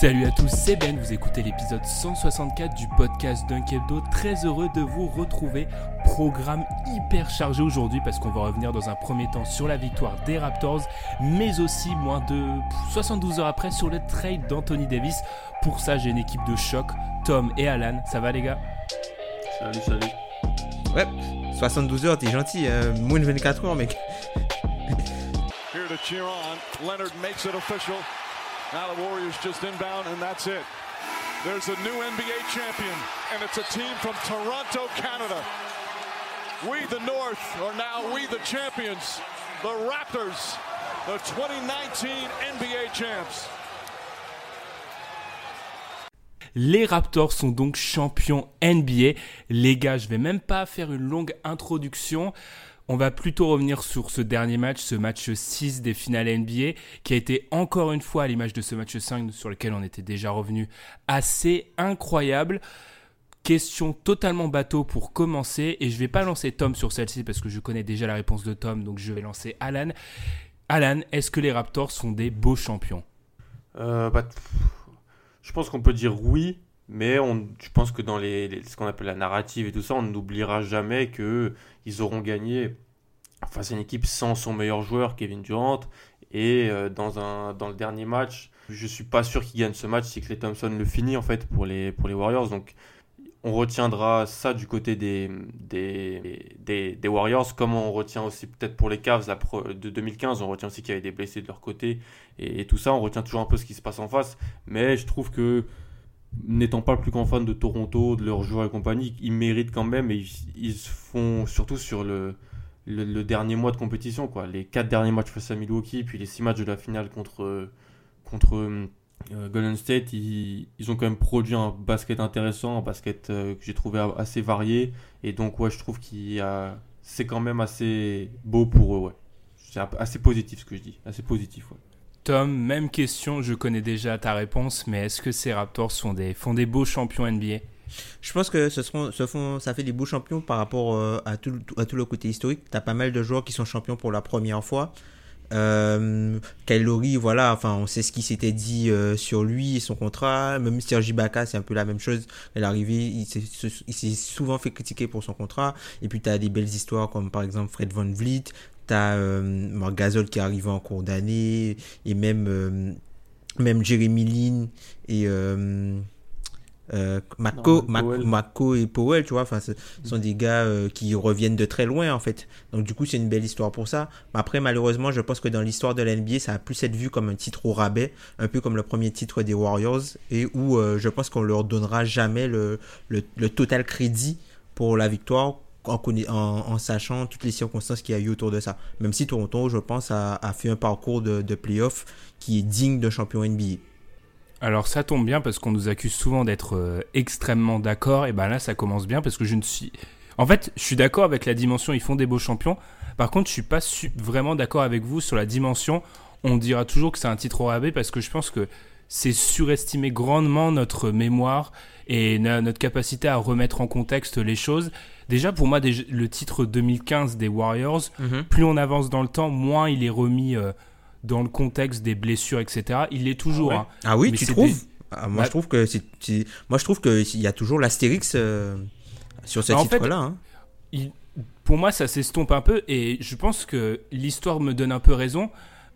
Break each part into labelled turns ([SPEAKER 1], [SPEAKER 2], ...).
[SPEAKER 1] Salut à tous, c'est Ben, vous écoutez l'épisode 164 du podcast Dunkebdo. Très heureux de vous retrouver. Programme hyper chargé aujourd'hui parce qu'on va revenir dans un premier temps sur la victoire des Raptors, mais aussi moins de 72 heures après sur le trade d'Anthony Davis. Pour ça, j'ai une équipe de choc, Tom et Alan. Ça va les gars?
[SPEAKER 2] Salut, salut.
[SPEAKER 3] Ouais, 72 heures, t'es gentil. Euh, moins de 24 heures, mec.
[SPEAKER 4] Here to cheer on. Leonard makes it official. Now the Warriors just inbound, and that's it. There's a new NBA champion, and it's a team from Toronto, Canada. We, the North, are now we, the champions. The Raptors, the 2019 NBA champs.
[SPEAKER 1] Les Raptors sont donc champions NBA. Les gars, je vais même pas faire une longue introduction. On va plutôt revenir sur ce dernier match, ce match 6 des finales NBA, qui a été encore une fois à l'image de ce match 5 sur lequel on était déjà revenu, assez incroyable. Question totalement bateau pour commencer, et je vais pas lancer Tom sur celle-ci parce que je connais déjà la réponse de Tom, donc je vais lancer Alan. Alan, est-ce que les Raptors sont des beaux champions?
[SPEAKER 2] Euh, bah, je pense qu'on peut dire oui, mais on, je pense que dans les, ce qu'on appelle la narrative et tout ça, on n'oubliera jamais que ils auront gagné face à une équipe sans son meilleur joueur, Kevin Durant. Et euh, dans, un, dans le dernier match, je suis pas sûr qu'il gagne ce match si Clay Thompson le finit en fait pour les, pour les Warriors. Donc on retiendra ça du côté des, des, des, Warriors, comme on retient aussi peut-être pour les Cavs la pro- de 2015, on retient aussi qu'il y avait des blessés de leur côté et tout ça, on retient toujours un peu ce qui se passe en face. Mais je trouve que n'étant pas le plus grand fan de Toronto, de leurs joueurs et compagnie, ils méritent quand même et ils, ils se font surtout sur le, le, dernier mois de compétition, quoi. Les quatre derniers matchs face à Milwaukee, puis les six matchs de la finale contre, contre euh, Golden State, ils, ils ont quand même produit un basket intéressant, un basket euh, que j'ai trouvé assez varié. Et donc, ouais, je trouve qu'il c'est quand même assez beau pour eux, ouais. C'est assez positif ce que je dis, assez positif.
[SPEAKER 1] Même question, je connais déjà ta réponse, mais est-ce que ces Raptors sont des, font des beaux champions NBA
[SPEAKER 3] Je pense que ce seront, ce font, ça fait des beaux champions par rapport euh, à, tout, à tout le côté historique. T'as pas mal de joueurs qui sont champions pour la première fois. Euh, voilà, enfin, on sait ce qui s'était dit euh, sur lui et son contrat. Même Serge Ibaka, c'est un peu la même chose. À l'arrivée, il s'est il s'est souvent fait critiquer pour son contrat. Et puis, tu as des belles histoires comme par exemple Fred Van Vliet. Tu as Marc Gasol qui est arrivé en cours d'année. Et même, euh, même Jeremy Lin et. Euh, euh, Mako, et Powell, tu vois, enfin, ce sont des gars euh, qui reviennent de très loin en fait. Donc du coup, c'est une belle histoire pour ça. Mais après, malheureusement, je pense que dans l'histoire de l'NBA, ça a plus être vu comme un titre au rabais, un peu comme le premier titre des Warriors, et où euh, je pense qu'on leur donnera jamais le, le, le total crédit pour la victoire. En, sachant toutes les circonstances qu'il y a eu autour de ça. Même si Toronto, je pense, a, fait un parcours de, de playoff qui est digne d'un champion NBA.
[SPEAKER 1] Alors ça tombe bien parce qu'on nous accuse souvent d'être euh, extrêmement d'accord, et ben là ça commence bien parce que je ne suis... En fait, je suis d'accord avec la dimension, ils font des beaux champions. Par contre, je suis pas vraiment d'accord avec vous sur la dimension. On dira toujours que c'est un titre au rabais parce que je pense que c'est surestimer grandement notre mémoire et notre capacité à remettre en contexte les choses. Déjà, pour moi, le titre 2015 des Warriors, plus on avance dans le temps, moins il est remis euh, dans le contexte des blessures, etc. Il l'est toujours.
[SPEAKER 2] Ah ouais
[SPEAKER 1] hein.
[SPEAKER 3] Ah oui,
[SPEAKER 1] Mais
[SPEAKER 3] tu trouves
[SPEAKER 1] des-
[SPEAKER 3] Ah, Moi,
[SPEAKER 1] Bah-
[SPEAKER 3] je trouve que moi, je trouve que il y a toujours l'astérix euh, sur ce
[SPEAKER 1] Bah,
[SPEAKER 3] titre-là. hein.
[SPEAKER 1] il- pour moi, ça s'estompe un peu et je pense que l'histoire me donne un peu raison.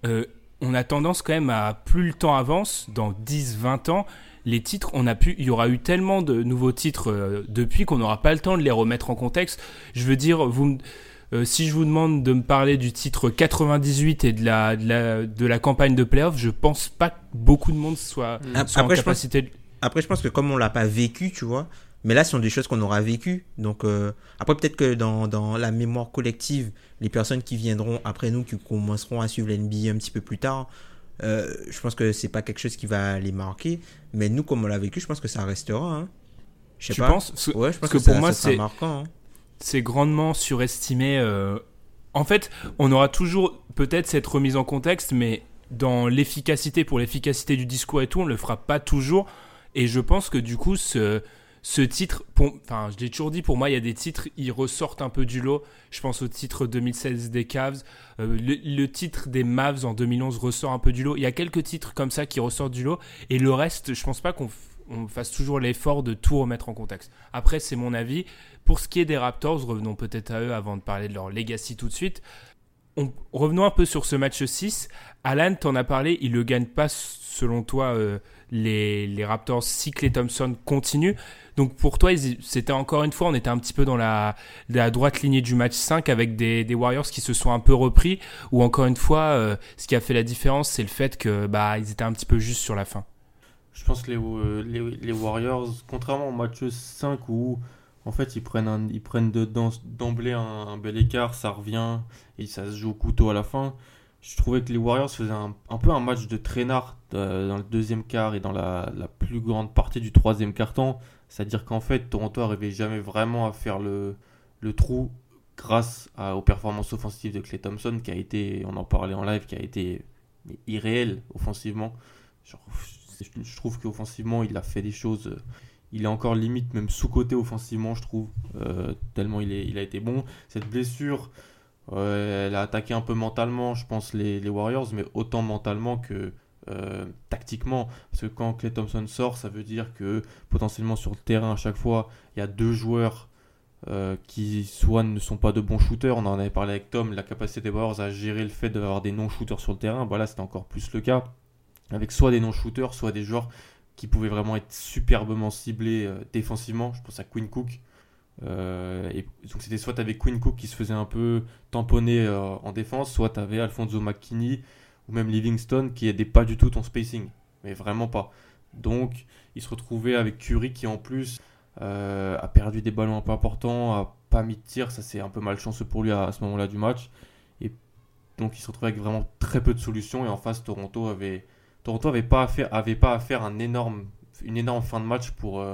[SPEAKER 1] Euh, on a tendance quand même à, plus le temps avance, dans 10, 20 ans, les titres, on a pu, il y aura eu tellement de nouveaux titres euh, depuis qu'on n'aura pas le temps de les remettre en contexte. Je veux dire, vous, euh, si je vous demande de me parler du titre 98 et de la, de la, de la campagne de playoff, je pense pas que beaucoup de monde soit,
[SPEAKER 3] Ap-
[SPEAKER 1] soit en
[SPEAKER 3] après, je pense-. Après, je pense que comme on l'a pas vécu, tu vois, Mais là, ce sont des choses qu'on aura vécues. Donc, euh, après, peut-être que dans, dans, la mémoire collective, les personnes qui viendront après nous, qui commenceront à suivre l'NBA un petit peu plus tard, euh, je pense que c'est pas quelque chose qui va les marquer. Mais nous, comme on l'a vécu, je pense que ça restera. Hein.
[SPEAKER 1] Je sais pas. Penses
[SPEAKER 3] ouais, je pense que, pour moi, c'est marquant. Hein.
[SPEAKER 1] C'est grandement surestimé. Euh, en fait, on aura toujours peut-être cette remise en contexte, mais dans l'efficacité, pour l'efficacité du discours et tout, on le fera pas toujours. Et je pense que du coup, ce, ce titre, enfin, je l'ai toujours dit, pour moi, il y a des titres, ils ressortent un peu du lot. Je pense au titre 2016 des Cavs. Euh, le, titre des Mavs en 2011 ressort un peu du lot. Il y a quelques titres comme ça qui ressortent du lot. Et le reste, je pense pas qu'on fasse toujours l'effort de tout remettre en contexte. Après, c'est mon avis. Pour ce qui est des Raptors, revenons peut-être à eux avant de parler de leur legacy tout de suite. revenons un peu sur ce match 6. Alan, t'en as parlé, il ne le gagne pas selon toi euh, les, Raptors si Clay Thompson continue. Donc pour toi, c'était encore une fois, on était un petit peu dans la, droite lignée du match 5 avec des, Warriors qui se sont un peu repris, ou encore une fois, euh, ce qui a fait la différence, c'est le fait que bah ils étaient un petit peu juste sur la fin.
[SPEAKER 2] Je pense que les, euh, Warriors, contrairement au match 5 où en fait ils prennent, ils prennent d'emblée un, bel écart, ça revient et ça se joue au couteau à la fin je trouvais que les Warriors faisaient un, peu un match de traînard euh, dans le deuxième quart et dans la, plus grande partie du troisième quart-temps. C'est-à-dire qu'en fait, Toronto n'arrivait jamais vraiment à faire le, trou grâce aux performances offensives de Clay Thompson, qui a été, on en parlait en live, qui a été irréel offensivement. je, trouve qu'offensivement, il a fait des choses. Il est encore limite, même sous-côté offensivement, je trouve, euh, tellement il, est, il a été bon. Cette blessure elle a attaqué un peu mentalement, je pense, les, Warriors, mais autant mentalement que euh, tactiquement. Parce que quand Clay Thompson sort, ça veut dire que potentiellement sur le terrain, à chaque fois, il y a deux joueurs euh, qui soit ne sont pas de bons shooters. On en avait parlé avec Tom, la capacité des Warriors à gérer le fait d'avoir des non-shooters sur le terrain. Voilà, c'était encore plus le cas. Avec soit des non-shooters, soit des joueurs qui pouvaient vraiment être superbement ciblés euh, défensivement. Je pense à Quinn Cook. Euh, et donc c'était soit avais Quinn Cook qui se faisait un peu tamponner euh, en défense, soit avais Alfonso McKinney ou même Livingston qui aidait pas du tout ton spacing, mais vraiment pas. Donc il se retrouvait avec Curry qui en plus euh, a perdu des ballons un peu importants, a pas mis de tir, ça c'est un peu malchanceux pour lui à, ce moment-là du match. Et donc il se retrouvait avec vraiment très peu de solutions et en face Toronto avait Toronto avait pas à faire, avait pas à faire un énorme, une énorme fin de match pour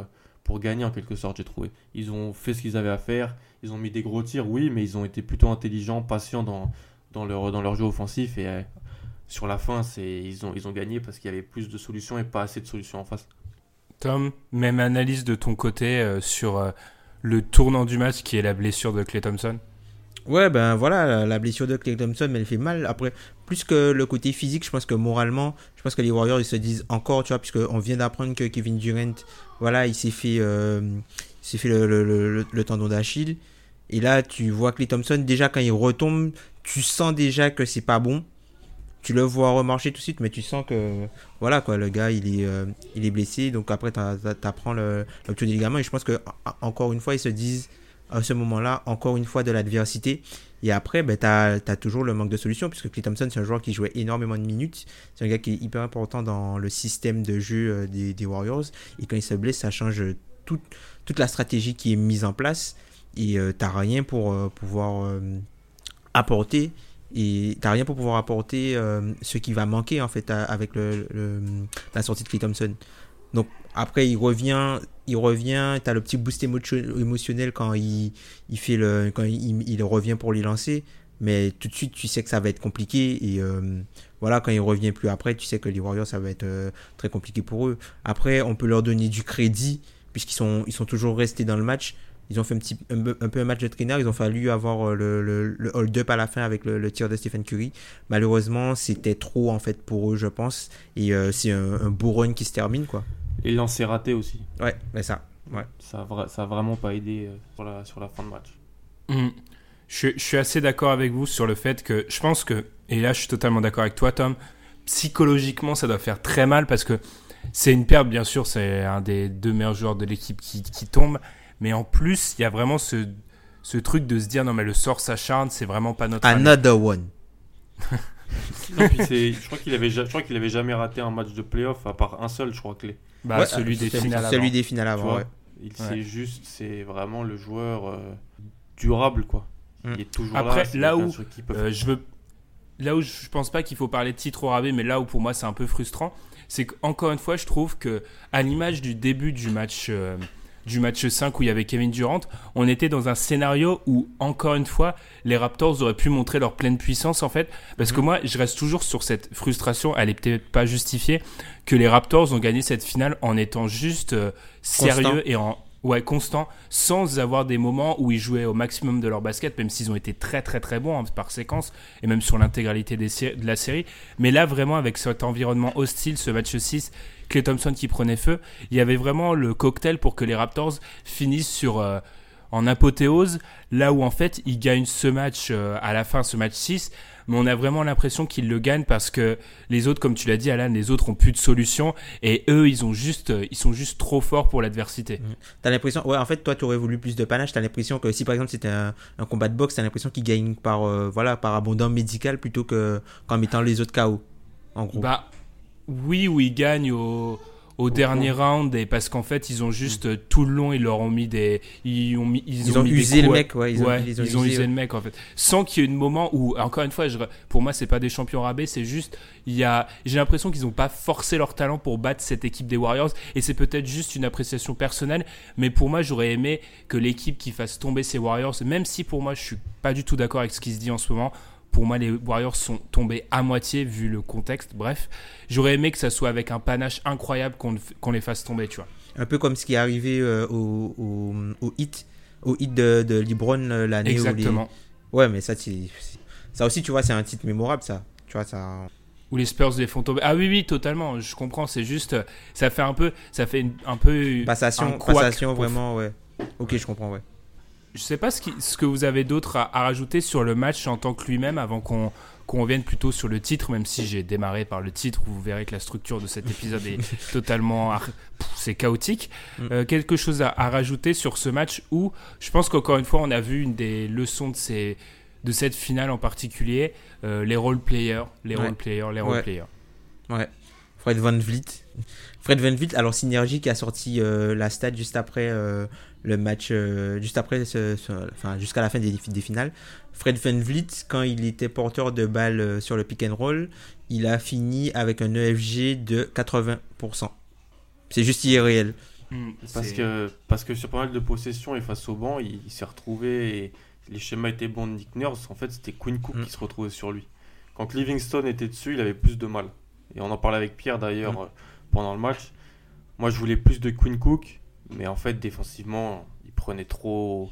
[SPEAKER 2] pour gagner en quelque sorte, j'ai trouvé. Ils ont fait ce qu'ils avaient à faire, ils ont mis des gros tirs, oui, mais ils ont été plutôt intelligents, patients dans, dans, leur, dans leur jeu offensif et euh, sur la fin, ils ont, ils ont gagné parce qu'il y avait plus de solutions et pas assez de solutions en face.
[SPEAKER 1] Tom, même analyse de ton côté euh, sur euh, le tournant du match qui est la blessure de Clay Thompson?
[SPEAKER 3] Ouais, ben voilà, la blessure de Clay Thompson, elle fait mal. Après, plus que le côté physique, je pense que moralement, je pense que les Warriors, ils se disent encore, tu vois, puisqu'on vient d'apprendre que Kevin Durant voilà, il s'est fait, euh, fait le, tendon d'Achille. Et là, tu vois les Thompson, déjà quand il retombe, tu sens déjà que c'est pas bon. Tu le vois remarcher tout de suite, mais tu sens que voilà quoi, le gars il est, euh, il est blessé. Donc après, tu apprends le, le des ligaments. Et je pense que encore une fois, ils se disent à ce moment-là, encore une fois, de l'adversité. Et après, ben, tu as, toujours le manque de solution, puisque Clay Thompson, c'est un joueur qui jouait énormément de minutes. C'est un gars qui est hyper important dans le système de jeu euh, des, Warriors. Et quand il se blesse, ça change toute, toute la stratégie qui est mise en place. Et euh, tu n'as rien pour euh, pouvoir apporter. Et tu rien pour pouvoir apporter ce qui va manquer, en fait, avec le, la sortie de Clay Thompson. Donc après, il revient, il revient, tu as le petit boost émotionnel quand il, il fait le, quand il, il, revient pour les lancer. Mais tout de suite, tu sais que ça va être compliqué. Et euh, voilà, quand il revient plus après, tu sais que les Warriors, ça va être euh, très compliqué pour eux. Après, on peut leur donner du crédit, puisqu'ils sont, ils sont toujours restés dans le match. Ils ont fait un, petit, un, peu un match de traîneur. Ils ont fallu avoir euh, le, le, le hold-up à la fin avec le, tir de Stephen Curry. Malheureusement, c'était trop en fait pour eux, je pense. Et c'est un, un beau run qui se termine, quoi.
[SPEAKER 2] Et lancers raté aussi.
[SPEAKER 3] Ouais, mais ça. Ouais.
[SPEAKER 2] Ça, a, ça a vraiment pas aidé euh, sur la, sur la fin de match.
[SPEAKER 1] Hmm. Je, je, suis assez d'accord avec vous sur le fait que je pense que, et là je suis totalement d'accord avec toi Tom, psychologiquement ça doit faire très mal parce que c'est une perte, bien sûr, c'est un des deux meilleurs joueurs de l'équipe qui, qui, tombe, mais en plus il y a vraiment ce, ce truc de se dire non mais le sort s'acharne, c'est vraiment pas notre...
[SPEAKER 3] Another one.
[SPEAKER 2] je crois qu'il avait, je crois qu'il avait jamais raté un match de playoff à part un seul, je crois que
[SPEAKER 1] bah, celui, des finales
[SPEAKER 3] celui des finales avant.
[SPEAKER 2] Il
[SPEAKER 1] Ouais.
[SPEAKER 2] c'est juste, c'est vraiment le joueur euh, durable quoi.
[SPEAKER 3] Mm.
[SPEAKER 2] Il est toujours
[SPEAKER 1] Après,
[SPEAKER 2] là.
[SPEAKER 1] là où,
[SPEAKER 2] il
[SPEAKER 1] Euh, je veux là où je pense pas qu'il faut parler de titre au rabais, mais là où pour moi c'est un peu frustrant, c'est qu'encore une fois, je trouve que à l'image du début du match euh, du match 5 où il y avait Kevin Durant, on était dans un scénario où encore une fois, les Raptors auraient pu montrer leur pleine puissance en fait, parce que moi, je reste toujours sur cette frustration, elle est peut-être pas justifiée que les Raptors ont gagné cette finale en étant juste euh, sérieux
[SPEAKER 3] Constant.
[SPEAKER 1] et en ouais, constant sans avoir des moments où ils jouaient au maximum de leur basket, même s'ils ont été très très très bons hein, par séquence et même sur l'intégralité de la série. Mais là, vraiment, avec cet environnement hostile, ce match 6, Clay Thompson qui prenait feu, il y avait vraiment le cocktail pour que les Raptors finissent sur. euh, en apothéose, là où en fait ils gagnent ce match euh, à la fin, ce match 6, mais on a vraiment l'impression qu'ils le gagnent parce que les autres, comme tu l'as dit Alan, les autres ont plus de solution et eux ils ont juste, ils sont juste trop forts pour l'adversité.
[SPEAKER 3] T'as l'impression, ouais, en fait, toi, tu aurais voulu plus de panache. T'as l'impression que si par exemple c'était un, un combat de boxe, t'as l'impression qu'il gagne par, euh, voilà, par abondant médical plutôt que qu'en mettant les autres KO. En gros.
[SPEAKER 1] Bah oui, où ils gagnent au, au dernier round et parce qu'en fait ils ont juste euh, tout le long ils leur ont mis des ils ont mis ils,
[SPEAKER 3] ils ont
[SPEAKER 1] mis
[SPEAKER 3] usé le mec, ouais. Ils ont,
[SPEAKER 1] ouais,
[SPEAKER 3] ils ont
[SPEAKER 1] usé,
[SPEAKER 3] usé,
[SPEAKER 1] le mec en fait. Sans qu'il y ait un moment où, encore une fois, je, pour moi, c'est pas des champions rabais, c'est juste, il y a, j'ai l'impression qu'ils ont pas forcé leur talent pour battre cette équipe des Warriors, et c'est peut-être juste une appréciation personnelle, mais pour moi, j'aurais aimé que l'équipe qui fasse tomber ces Warriors, même si pour moi, je suis pas du tout d'accord avec ce qui se dit en ce moment. Pour moi, les Warriors sont tombés à moitié vu le contexte. Bref, j'aurais aimé que ça soit avec un panache incroyable qu'on qu'on les fasse tomber, tu vois.
[SPEAKER 3] Un peu comme ce qui est arrivé euh, au, au, au hit, au hit de, de LeBron euh, l'année où les-
[SPEAKER 1] Exactement.
[SPEAKER 3] Ouais, mais ça, ça aussi, tu vois, c'est un titre mémorable, ça. Tu vois, ça.
[SPEAKER 1] Où les Spurs les font tomber. Ah oui, oui, totalement. Je comprends. C'est juste, ça fait un peu, ça fait un peu. un
[SPEAKER 3] Passation,
[SPEAKER 1] couac
[SPEAKER 3] passation, vraiment, ouais. Ok, je comprends, ouais.
[SPEAKER 1] Je sais pas ce, qui- ce que vous avez d'autre à, à rajouter sur le match en tant que lui-même avant qu'on qu'on revienne plutôt sur le titre, même si j'ai démarré par le titre, vous verrez que la structure de cet épisode est totalement, c'est chaotique.
[SPEAKER 3] Mm.
[SPEAKER 1] Euh, quelque chose à, à rajouter sur ce match où je pense qu'encore une fois on a vu une des leçons de ces de cette finale en particulier, euh, les role players, les
[SPEAKER 3] Ouais.
[SPEAKER 1] role players, les role
[SPEAKER 3] Ouais.
[SPEAKER 1] players.
[SPEAKER 3] Ouais. Fred Van Vliet. Fred Van Vliet, alors Synergie qui a sorti euh, la stat juste après le match, euh, juste après, ce- ce- enfin jusqu'à la fin des, des finales. Fred Van Vliet, quand il était porteur de balle euh, sur le pick and roll, il a fini avec un EFG de 80%. C'est juste irréel.
[SPEAKER 1] Mm,
[SPEAKER 2] Parce que, parce que sur pas mal de possessions et face au banc, il, il s'est retrouvé et les schémas étaient bons de Nick Nurse. En fait, c'était Quinn Cook
[SPEAKER 3] Mm.
[SPEAKER 2] qui se retrouvait sur lui. Quand Livingston était dessus, il avait plus de mal. Et on en parlait avec Pierre d'ailleurs
[SPEAKER 3] Mm.
[SPEAKER 2] euh, pendant le match. Moi, je voulais plus de Quinn Cook, mais en fait, défensivement, il prenait trop,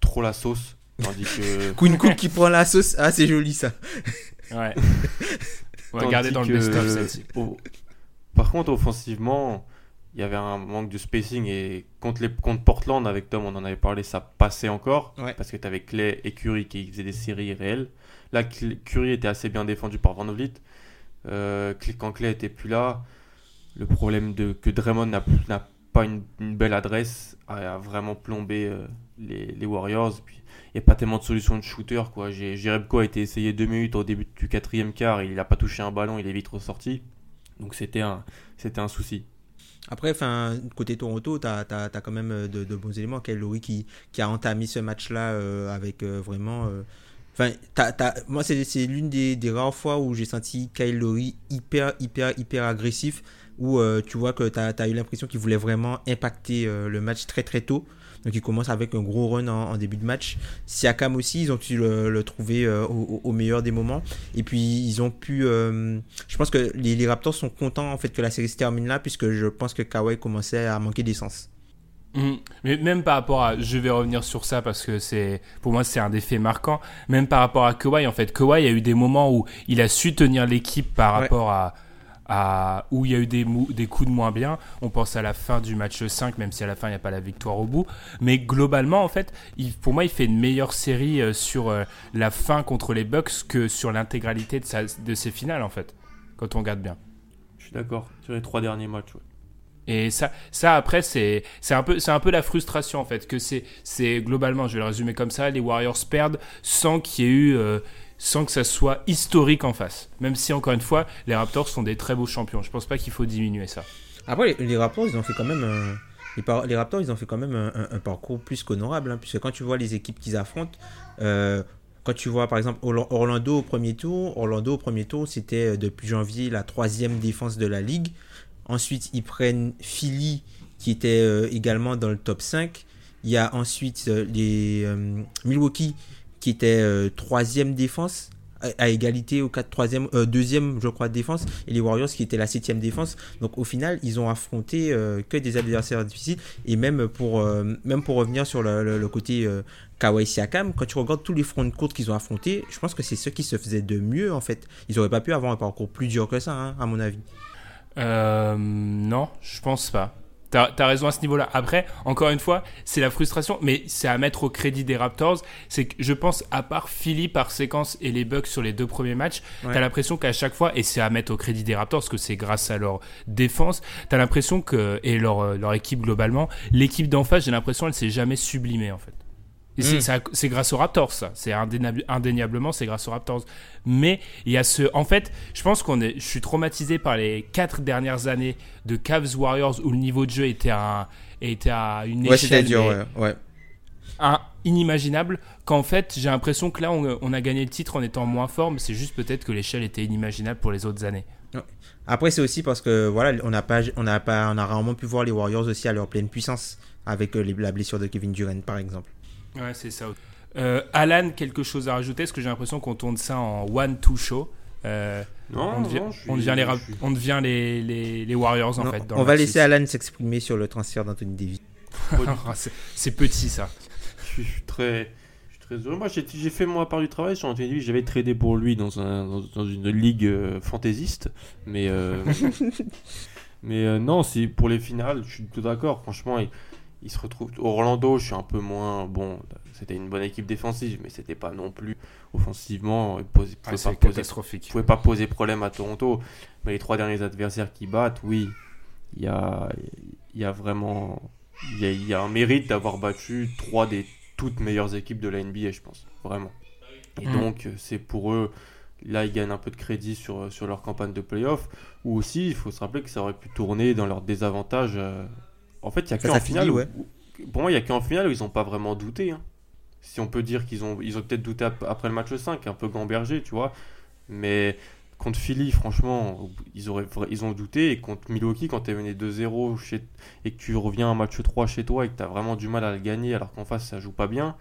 [SPEAKER 2] trop la sauce. Tandis que.
[SPEAKER 3] Queen Cook qui prend la sauce. Ah, c'est joli ça.
[SPEAKER 1] Ouais. On va garder dans le best-of celle-ci.
[SPEAKER 2] au- Par contre, offensivement, il y avait un manque de spacing et contre, les... contre Portland, avec Tom, on en avait parlé, ça passait encore.
[SPEAKER 3] Ouais.
[SPEAKER 2] Parce que tu avais Clay et Curry qui faisaient des séries réelles. Là, Curry était assez bien défendu par Van Vliet. Euh, quand Clay était plus là, le problème de que Draymond n'a n'a pas une, belle adresse a vraiment plombé euh, les, Warriors. Il n'y a pas tellement de solutions de shooter. Quoi. Jerebko a été essayé deux minutes au début du quatrième quart. Il n'a pas touché un ballon, il est vite ressorti. Donc c'était un, un souci.
[SPEAKER 3] Après, enfin, côté Toronto, tu as, quand même euh, de, bons éléments. Kyle Lowry qui, qui a entamé ce match-là euh, avec vraiment. Enfin, t'as- moi, c'est l'une des, rares fois où j'ai senti Kyle hyper, hyper, hyper agressif. Où euh, tu vois que tu as, eu l'impression qu'il voulait vraiment impacter euh, le match très, très tôt. Donc, il commence avec un gros run en, début de match. Siakam aussi, ils ont pu le, le trouver euh, au, meilleur des moments. Et puis, ils ont pu. je pense que les, les Raptors sont contents en fait que la série se termine là, puisque je pense que Kawhi commençait à manquer d'essence.
[SPEAKER 1] Mhm. Mais même par rapport à, je vais revenir sur ça parce que c'est, pour moi, c'est un des faits marquants. Même par rapport à Kawhi, en fait, Kawhi a eu des moments où il a su tenir l'équipe par
[SPEAKER 3] Ouais.
[SPEAKER 1] rapport à, à, où il y a eu des, mou- des coups de moins bien. On pense à la fin du match 5, même si à la fin il n'y a pas la victoire au bout. Mais globalement, en fait, il, pour moi, il fait une meilleure série euh, sur euh, la fin contre les Bucks que sur l'intégralité de, sa- de ses finales, en fait, quand on regarde bien.
[SPEAKER 2] Je suis d'accord. Sur les trois derniers matchs. ouais.
[SPEAKER 1] Et ça, ça après, c'est c'est un, peu- c'est un peu la frustration, en fait, que c'est c'est globalement, je vais le résumer comme ça, les Warriors perdent sans qu'il y ait eu, euh, sans que ça soit historique en face. Même si, encore une fois, les Raptors sont des très beaux champions. Je pense pas qu'il faut diminuer ça.
[SPEAKER 3] Après, les, Raptors, ils ont fait quand même un, les, Raptors, ils ont fait quand même un, parcours plus qu'honorable, hein, puisque quand tu vois les équipes qu'ils affrontent, euh, quand tu vois par exemple Orla- Orlando au premier tour, Orlando au premier tour, c'était euh, depuis janvier la troisième défense de la ligue. Ensuite, ils prennent Philly, qui était euh, également dans le top 5. Il y a ensuite euh, les euh, Milwaukee, qui était troisième défense à, égalité au 4 troisième deuxième je crois défense et les Warriors qui étaient la septième défense. Donc au final ils ont affronté que des adversaires difficiles et même pour même pour revenir sur le, côté Kawhi Siakam quand tu regardes tous les fronts de qu'ils ont affrontés je pense que c'est ceux qui se faisaient de mieux en fait. Ils auraient pas pu avoir un parcours plus dur que ça hein, à mon avis
[SPEAKER 1] Euh, non, je pense pas. T'as as raison à ce niveau-là. Après, encore une fois, c'est la frustration, mais c'est à mettre au crédit des Raptors. C'est que je pense, à part Philly par séquence et les Bucks sur les deux premiers matchs,
[SPEAKER 3] Ouais.
[SPEAKER 1] t'as l'impression qu'à chaque fois, et c'est à mettre au crédit des Raptors, parce que c'est grâce à leur défense, t'as l'impression que, et leur, euh, leur équipe globalement, l'équipe d'en face, j'ai l'impression, elle s'est jamais sublimée en fait. Et
[SPEAKER 3] Mm.
[SPEAKER 1] c'est grâce aux Raptors, ça. C'est indéniable- indéniablement, c'est grâce aux Raptors. Mais il y a ce. En fait, je pense qu'on est. Je suis traumatisé par les quatre dernières années de Cavs Warriors où le niveau de jeu était à, était à une
[SPEAKER 3] ouais
[SPEAKER 1] échelle
[SPEAKER 3] dur
[SPEAKER 1] mais
[SPEAKER 3] ouais, ouais.
[SPEAKER 1] un- inimaginable. Qu'en fait, j'ai l'impression que là, on, on a gagné le titre en étant moins fort, mais c'est juste peut-être que l'échelle était inimaginable pour les autres années.
[SPEAKER 3] Après, c'est aussi parce que voilà, on n'a pas, on n'a pas, on a rarement pu voir les Warriors aussi à leur pleine puissance avec euh, les- la blessure de Kevin Durant, par exemple.
[SPEAKER 1] Ouais, c'est ça. Euh, Alan, quelque chose à rajouter? Parce que j'ai l'impression qu'on tourne ça en one-two show. Euh,
[SPEAKER 2] Non,
[SPEAKER 1] on, devient,
[SPEAKER 2] non, je suis-
[SPEAKER 1] on devient les,
[SPEAKER 2] je
[SPEAKER 1] rap-
[SPEAKER 2] suis-
[SPEAKER 1] on devient les, les, les Warriors en
[SPEAKER 3] Non,
[SPEAKER 1] fait. dans
[SPEAKER 3] on va laisser
[SPEAKER 1] six.
[SPEAKER 3] Alan s'exprimer sur le transfert d'Anthony Davis.
[SPEAKER 1] Ah, c'est- petit ça.
[SPEAKER 2] Je suis, très, je suis très heureux. Moi, j'ai fait mon part du travail sur Anthony Davis. J'avais tradé pour lui dans, un, dans, dans une ligue euh, fantaisiste. Mais, euh, mais euh, non, c'est pour les finales, je suis tout d'accord. Franchement, il, il se retrouve. Orlando, je suis un peu moins. Bon, c'était une bonne équipe défensive, mais c'était pas non plus offensivement. Il posait-
[SPEAKER 1] Ah,
[SPEAKER 2] pouvait
[SPEAKER 1] c'est
[SPEAKER 2] pas poser pouvait pas poser problème à Toronto. Mais les trois derniers adversaires qui battent, oui, il y a, il y a vraiment il y a, il y a un mérite d'avoir battu trois des toutes meilleures équipes de la NBA, je pense. Vraiment. Et donc, euh, c'est pour eux. Là, ils gagnent un peu de crédit sur, sur leur campagne de playoff. Ou aussi, il faut se rappeler que ça aurait pu tourner dans leur désavantage. euh. En fait, il y a qu'en finale.
[SPEAKER 3] finit,
[SPEAKER 2] où-
[SPEAKER 3] ouais.
[SPEAKER 2] où- pour moi, il y a qu'en finale où ils n'ont pas vraiment douté. hein. Si on peut dire qu'ils ont, ils ont peut-être douté ap- après le match 5, un peu gambergé, tu vois. Mais contre Philly, franchement, ils, auraient, ils ont douté. Et contre Milwaukee, quand tu es mené 2-0 chez- et que tu reviens à un match 3 chez toi et que tu as vraiment du mal à le gagner alors qu'en face ça joue pas bien,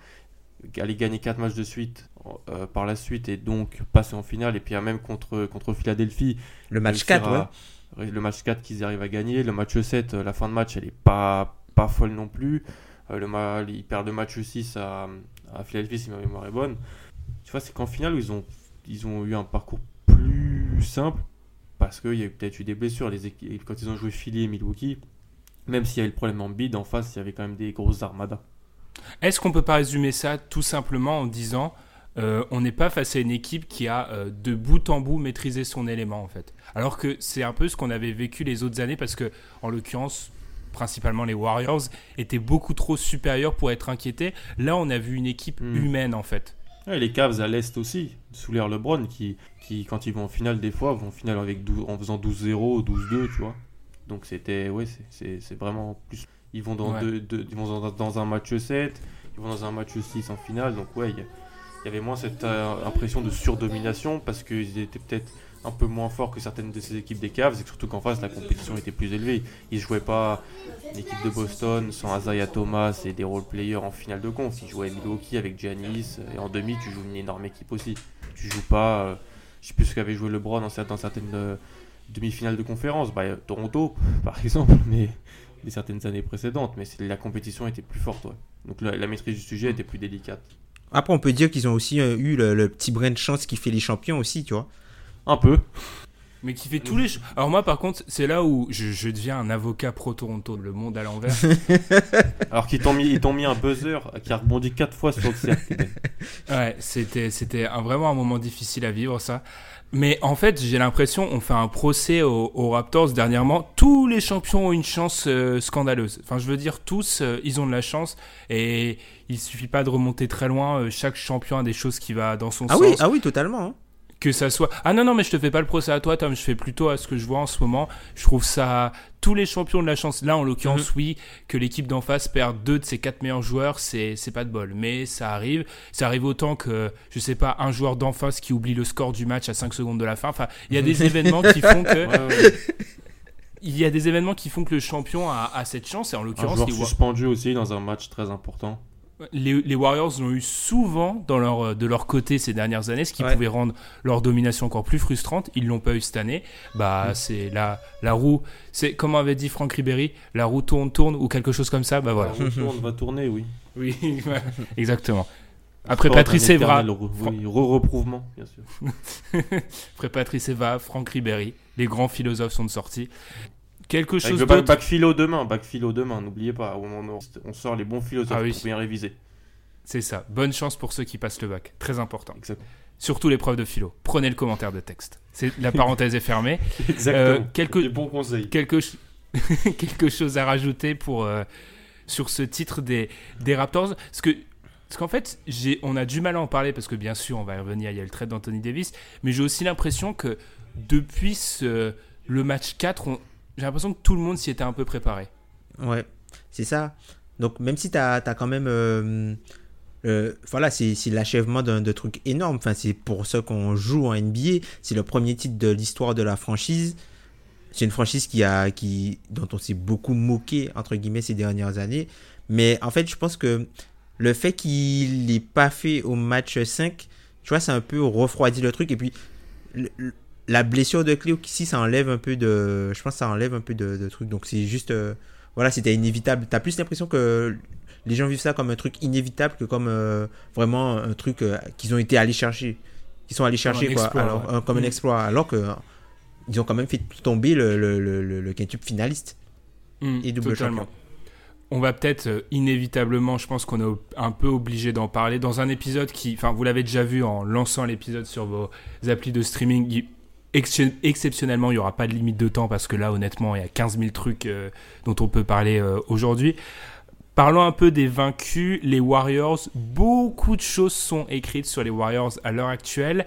[SPEAKER 2] aller gagner 4 matchs de suite euh, par la suite et donc passer en finale, et puis même contre, contre Philadelphie,
[SPEAKER 3] Le match
[SPEAKER 2] réussir
[SPEAKER 3] 4,
[SPEAKER 2] à-
[SPEAKER 3] ouais.
[SPEAKER 2] Le match 4 qu'ils arrivent à gagner. Le match 7, euh, la fin de match, elle est pas, pas folle non plus. Euh, le ma- ils perdent le match 6 à, à Philadelphie, si ma mémoire est bonne. Tu vois, c'est qu'en finale, ils ont, ils ont eu un parcours plus simple parce qu'il y a eu peut-être eu des blessures. Les quand ils ont joué Philly et Milwaukee, même s'il y avait le problème en bid, en face, il y avait quand même des grosses armadas.
[SPEAKER 1] Est-ce qu'on peut pas résumer ça tout simplement en disant euh, on n'est pas face à une équipe qui a euh, de bout en bout maîtrisé son élément en fait Alors que c'est un peu ce qu'on avait vécu les autres années parce que en l'occurrence principalement les Warriors étaient beaucoup trop supérieurs pour être inquiétés. Là on a vu une équipe
[SPEAKER 2] Mm.
[SPEAKER 1] humaine en fait.
[SPEAKER 2] Ouais, les Cavs à l'Est aussi, sous l'air LeBron, qui, qui, quand ils vont en finale, des fois, vont en finale avec 12 en faisant 12-0, 12-2, tu vois. Donc c'était, ouais, c'est- vraiment plus. Ils vont, dans
[SPEAKER 1] Ouais.
[SPEAKER 2] deux- deux- ils vont dans, dans un match 7, ils vont dans un match 6 en finale. Donc, ouais, il y, a- il y avait moins cette euh, impression de surdomination parce qu'ils étaient peut-être un peu moins forts que certaines de ces équipes des Cavs et surtout qu'en face, la compétition était plus élevée. Ils jouaient pas l'équipe de Boston sans Isaiah Thomas et des role players en finale de conf. Ils jouaient Milwaukee avec Giannis et en demi, tu joues une énorme équipe aussi. Tu joues pas, euh, je sais plus ce qu'avait joué LeBron dans, cer- dans certaines euh, demi-finales de conférence, bah, euh, Toronto par exemple, mais des certaines années précédentes. Mais la compétition était plus forte. Donc la maîtrise du sujet était plus délicate.
[SPEAKER 3] Après, on peut dire qu'ils ont aussi euh, eu le, le petit brin de chance qui fait les champions aussi, tu vois.
[SPEAKER 2] Un peu.
[SPEAKER 1] Mais qui fait tous les... Alors moi par contre c'est là où je, je deviens un avocat pro-Toronto, le monde à l'envers.
[SPEAKER 2] Alors qu'ils t'ont mis, ils t'ont mis un buzzer qui a rebondi 4 fois sur le cercle.
[SPEAKER 1] Ouais, c'était c'était vraiment un moment difficile à vivre ça. Mais en fait, j'ai l'impression on fait un procès aux, aux Raptors dernièrement. Tous les champions ont une chance euh, scandaleuse. Enfin, je veux dire tous, euh, ils ont de la chance et il suffit pas de remonter très loin. Euh, chaque champion a des choses qui va dans son
[SPEAKER 3] Ah
[SPEAKER 1] sens.
[SPEAKER 3] oui, ah oui, totalement. hein.
[SPEAKER 1] que ça soit. Ah non, non, mais je te fais pas le procès à toi, Tom. Je fais plutôt à ce que je vois en ce moment. Je trouve ça. Tous les champions de la chance. Là, en l'occurrence,
[SPEAKER 2] Mhm.
[SPEAKER 1] oui, que l'équipe d'en face perd deux de ses quatre meilleurs joueurs, c'est c'est pas de bol. Mais ça arrive. Ça arrive autant que, je sais pas, un joueur d'en face qui oublie le score du match à 5 secondes de la fin. Enfin, il y a des événements qui font que.
[SPEAKER 2] Ouais, ouais.
[SPEAKER 1] Il y a des événements qui font que le champion a, a cette chance. Et en
[SPEAKER 2] Un
[SPEAKER 1] l'occurrence,
[SPEAKER 2] joueur
[SPEAKER 1] les, Wa-
[SPEAKER 2] suspendu aussi dans un match très important.
[SPEAKER 1] Les, les Warriors l'ont eu souvent dans leur, de leur côté ces dernières années, ce qui
[SPEAKER 3] Ouais.
[SPEAKER 1] pouvait rendre leur domination encore plus frustrante. Ils l'ont pas eu cette année. Bah,
[SPEAKER 2] Mm.
[SPEAKER 1] c'est la, la roue. C'est comme avait dit Franck Ribéry, la roue tourne, tourne ou quelque chose comme ça. Bah voilà.
[SPEAKER 2] On retourne, va tourner, oui.
[SPEAKER 1] Oui, exactement. Après
[SPEAKER 2] Sport
[SPEAKER 1] Patrice Evra,
[SPEAKER 2] Oui, re-reprouvement, bien sûr.
[SPEAKER 1] après Patrice Evra, Franck Ribéry, les grands philosophes sont sortis. Quelque
[SPEAKER 2] Avec
[SPEAKER 1] chose
[SPEAKER 2] le bac, philo demain, bac philo demain, n'oubliez pas, au moment où on sort les bons philosophes
[SPEAKER 1] Ah oui.
[SPEAKER 2] pour bien réviser.
[SPEAKER 1] C'est ça. Bonne chance pour ceux qui passent le bac. Très important.
[SPEAKER 2] Exactement.
[SPEAKER 1] Surtout l'épreuve de philo. Prenez le commentaire de texte. C'est la parenthèse est fermée.
[SPEAKER 2] Exactement.
[SPEAKER 1] Euh, quelques-
[SPEAKER 2] Des bons conseils.
[SPEAKER 1] quelque, quelque chose à rajouter pour, euh, sur ce titre des, des Raptors Parce que parce qu'en fait, j'ai, on a du mal à en parler parce que bien sûr, on va y revenir, il y a le trade d'Anthony Davis, mais j'ai aussi l'impression que depuis ce- le match 4, on- j'ai l'impression que tout le monde s'y était un peu préparé.
[SPEAKER 3] Ouais, c'est ça. Donc, même si tu as, quand même. euh, euh, voilà, c'est c'est l'achèvement d'un truc énorme. Enfin, c'est pour ça qu'on joue en NBA. C'est le premier titre de l'histoire de la franchise. C'est une franchise qui a, qui, dont on s'est beaucoup moqué, entre guillemets, ces dernières années. Mais en fait, je pense que le fait qu'il l'ait pas fait au match 5, tu vois, a un peu refroidi le truc. Et puis, la blessure de Cléo, ici, ça enlève un peu de. Je pense que ça enlève un peu de, de truc. Donc, c'est juste. euh, voilà, c'était inévitable. T'as plus l'impression que les gens vivent ça comme un truc inévitable que comme euh, vraiment un truc euh, qu'ils ont été allés chercher. Qu'ils sont allés
[SPEAKER 1] Comme
[SPEAKER 3] chercher,
[SPEAKER 1] un
[SPEAKER 3] quoi.
[SPEAKER 1] exploit,
[SPEAKER 3] Alors,
[SPEAKER 1] ouais.
[SPEAKER 3] comme un
[SPEAKER 1] Mm.
[SPEAKER 3] exploit. Alors que. ils ont quand même fait tomber le, le, le, le, le quintuple finaliste
[SPEAKER 1] Mm,
[SPEAKER 3] et double
[SPEAKER 1] totalement.
[SPEAKER 3] champion.
[SPEAKER 1] On va peut-être euh, inévitablement, je pense qu'on est un peu obligé d'en parler dans un épisode qui, enfin, vous l'avez déjà vu en lançant l'épisode sur vos applis de streaming. Ex- exceptionnellement, il n'y aura pas de limite de temps parce que là, honnêtement, il y a 15 000 trucs euh, dont on peut parler euh, aujourd'hui. Parlons un peu des vaincus, les Warriors. Beaucoup de choses sont écrites sur les Warriors à l'heure actuelle.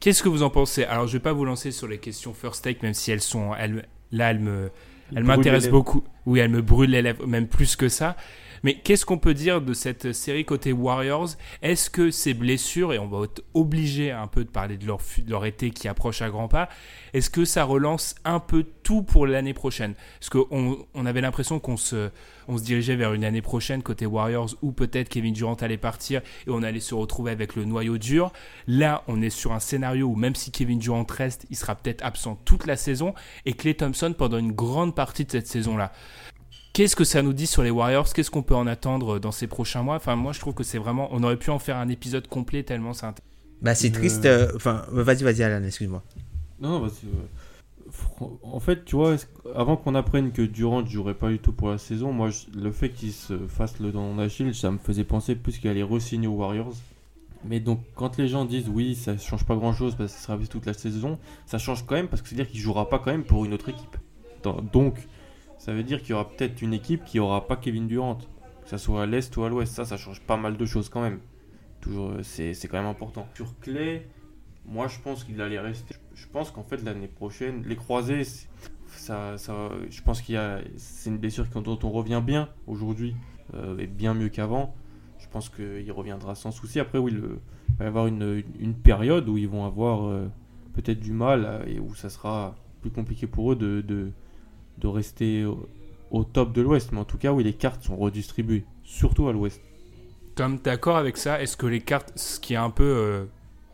[SPEAKER 1] Qu'est-ce que vous en pensez? Alors, je vais pas vous lancer sur les questions first take, même si elles sont, elles, là, elles me, elle m'intéresse beaucoup. Oui, elle me brûle les lèvres, même plus que ça. Mais qu'est-ce qu'on peut dire de cette série côté Warriors? Est-ce que ces blessures, et on va être obligé un peu de parler de leur, de leur été qui approche à grands pas, est-ce que ça relance un peu tout pour l'année prochaine? Parce qu'on on avait l'impression qu'on se, on se dirigeait vers une année prochaine côté Warriors où peut-être Kevin Durant allait partir et on allait se retrouver avec le noyau dur. Là, on est sur un scénario où même si Kevin Durant reste, il sera peut-être absent toute la saison et Clay Thompson pendant une grande partie de cette saison-là. Qu'est-ce que ça nous dit sur les Warriors? Qu'est-ce qu'on peut en attendre dans ces prochains mois? Enfin, moi, je trouve que c'est vraiment. On aurait pu en faire un épisode complet tellement c'est. int-
[SPEAKER 3] Bah, c'est
[SPEAKER 2] Euh,
[SPEAKER 3] triste. euh, Enfin, vas-y, vas-y, Alan, excuse-moi.
[SPEAKER 2] Non, que, euh, fran- en fait, tu vois, que- avant qu'on apprenne que Durant ne jouerait pas du tout pour la saison, moi, je- le fait qu'il se fasse le dent d'Achille, ça me faisait penser plus qu'il allait re-signer aux Warriors. Mais donc, quand les gens disent oui, ça change pas grand-chose parce qu'il sera visé toute la saison, ça change quand même parce que c'est-à-dire qu'il jouera pas quand même pour une autre équipe. Donc, ça veut dire qu'il y aura peut-être une équipe qui aura pas Kevin Durant, que ça soit à l'est ou à l'ouest. Ça, ça change pas mal de choses quand même. Toujours, euh, c'est c'est quand même important. Sur Clay, moi, je pense qu'il allait rester. Je pense qu'en fait, l'année prochaine, les croisés, ça, ça, je pense qu'il y a, c'est une blessure dont on revient bien aujourd'hui, euh, et bien mieux qu'avant. Je pense qu'il reviendra sans souci. Après, oui, il va y avoir une, une période où ils vont avoir euh, peut-être du mal et où ça sera plus compliqué pour eux de, de rester au, au top de l'Ouest. Mais en tout cas, oui, les cartes sont redistribuées, surtout à l'Ouest.
[SPEAKER 1] Comme d'accord avec ça, est-ce que les cartes, ce qui est un peu euh,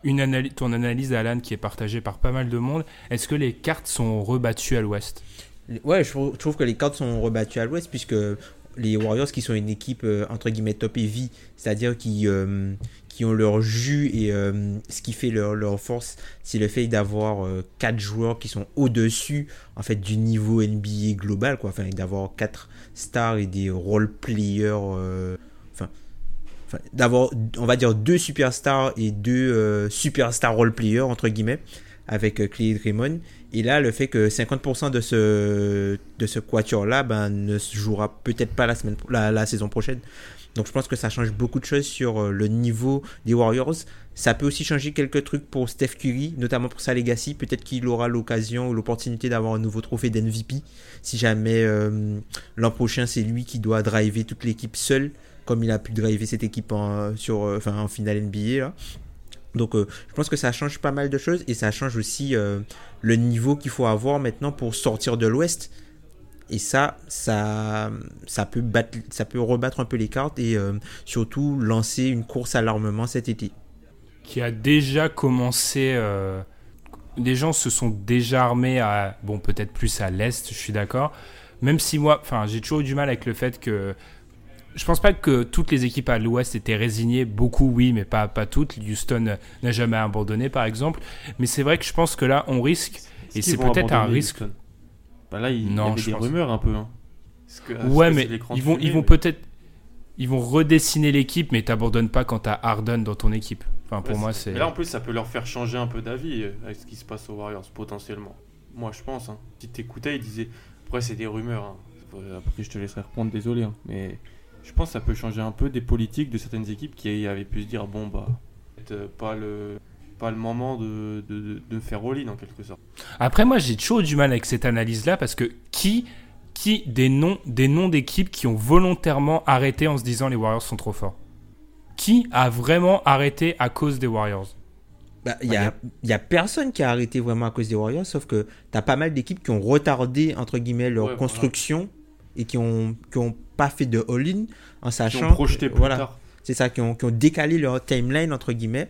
[SPEAKER 1] une analyse, ton analyse, Alan, qui est partagée par pas mal de monde, est-ce que les cartes sont rebattues à l'ouest?
[SPEAKER 3] Ouais, je trouve, je trouve que les cartes sont rebattues à l'ouest puisque les Warriors qui sont une équipe euh, entre guillemets top heavy, c'est-à-dire qui, euh, qui ont leur jus et euh, ce qui fait leur, force, c'est le fait d'avoir euh, quatre joueurs qui sont au-dessus en fait du niveau NBA global, quoi. Enfin, d'avoir quatre stars et des role players. euh, enfin, d'avoir, on va dire, deux superstars et deux superstars role players entre guillemets avec Clay Draymond. Et là, le fait que 50% de ce, de ce quatuor-là ben, ne se jouera peut-être pas la, semaine, la, la saison prochaine. Donc je pense que ça change beaucoup de choses sur euh, le niveau des Warriors. Ça peut aussi changer quelques trucs pour Steph Curry, notamment pour sa legacy. Peut-être qu'il aura l'occasion ou l'opportunité d'avoir un nouveau trophée d'MVP si jamais euh, l'an prochain c'est lui qui doit driver toute l'équipe seul, comme il a pu driver cette équipe en, sur, euh, enfin, en finale NBA. Donc je pense que ça change pas mal de choses et ça change aussi le niveau qu'il faut avoir maintenant pour sortir de l'Ouest. Et ça, ça, ça, peut battre, ça peut rebattre un peu les cartes et surtout lancer une course à l'armement cet été
[SPEAKER 1] qui a déjà commencé. Euh, les gens se sont déjà armés à. Bon, peut-être plus à l'est, je suis d'accord. Même si moi. Enfin, j'ai toujours eu du mal avec le fait que. Je pense pas que toutes les équipes à l'ouest étaient résignées. Beaucoup, oui, mais pas, pas toutes. Houston n'a jamais abandonné, par exemple. Mais c'est vrai que je pense que là, on risque. Et c'est peut-être un risque.
[SPEAKER 2] Bah là, il, non, y avait des rumeurs un peu. Hein.
[SPEAKER 1] ouais, mais ils vont, ils vont peut-être ils vont redessiner l'équipe, mais t'abandonnes pas quand t'as Harden dans ton équipe. Enfin, pour moi, c'est.
[SPEAKER 2] là, en plus, ça peut leur faire changer un peu d'avis euh, avec ce qui se passe aux Warriors, potentiellement. Moi, je pense. Hein. Si t'écoutais, ils disaient. Après, c'est des rumeurs. Hein. Après, je te laisserai répondre, désolé. Hein. Mais je pense que ça peut changer un peu des politiques de certaines équipes qui avaient pu se dire bon, bah, peut-être pas le pas le moment de, de, de faire all-in en quelque sorte.
[SPEAKER 1] Après, moi, j'ai toujours du mal avec cette analyse-là parce que qui qui des noms des noms d'équipes qui ont volontairement arrêté en se disant les Warriors sont trop forts? Qui a vraiment arrêté à cause des Warriors?
[SPEAKER 3] Il bah, n'y a, y a personne qui a arrêté vraiment à cause des Warriors, sauf que tu as pas mal d'équipes qui ont retardé, entre guillemets, leur construction et qui ont, qui ont pas fait de all-in en sachant. Qui ont
[SPEAKER 2] projeté plus voilà,
[SPEAKER 3] C'est ça, qui ont, qui ont, décalé leur timeline, entre guillemets,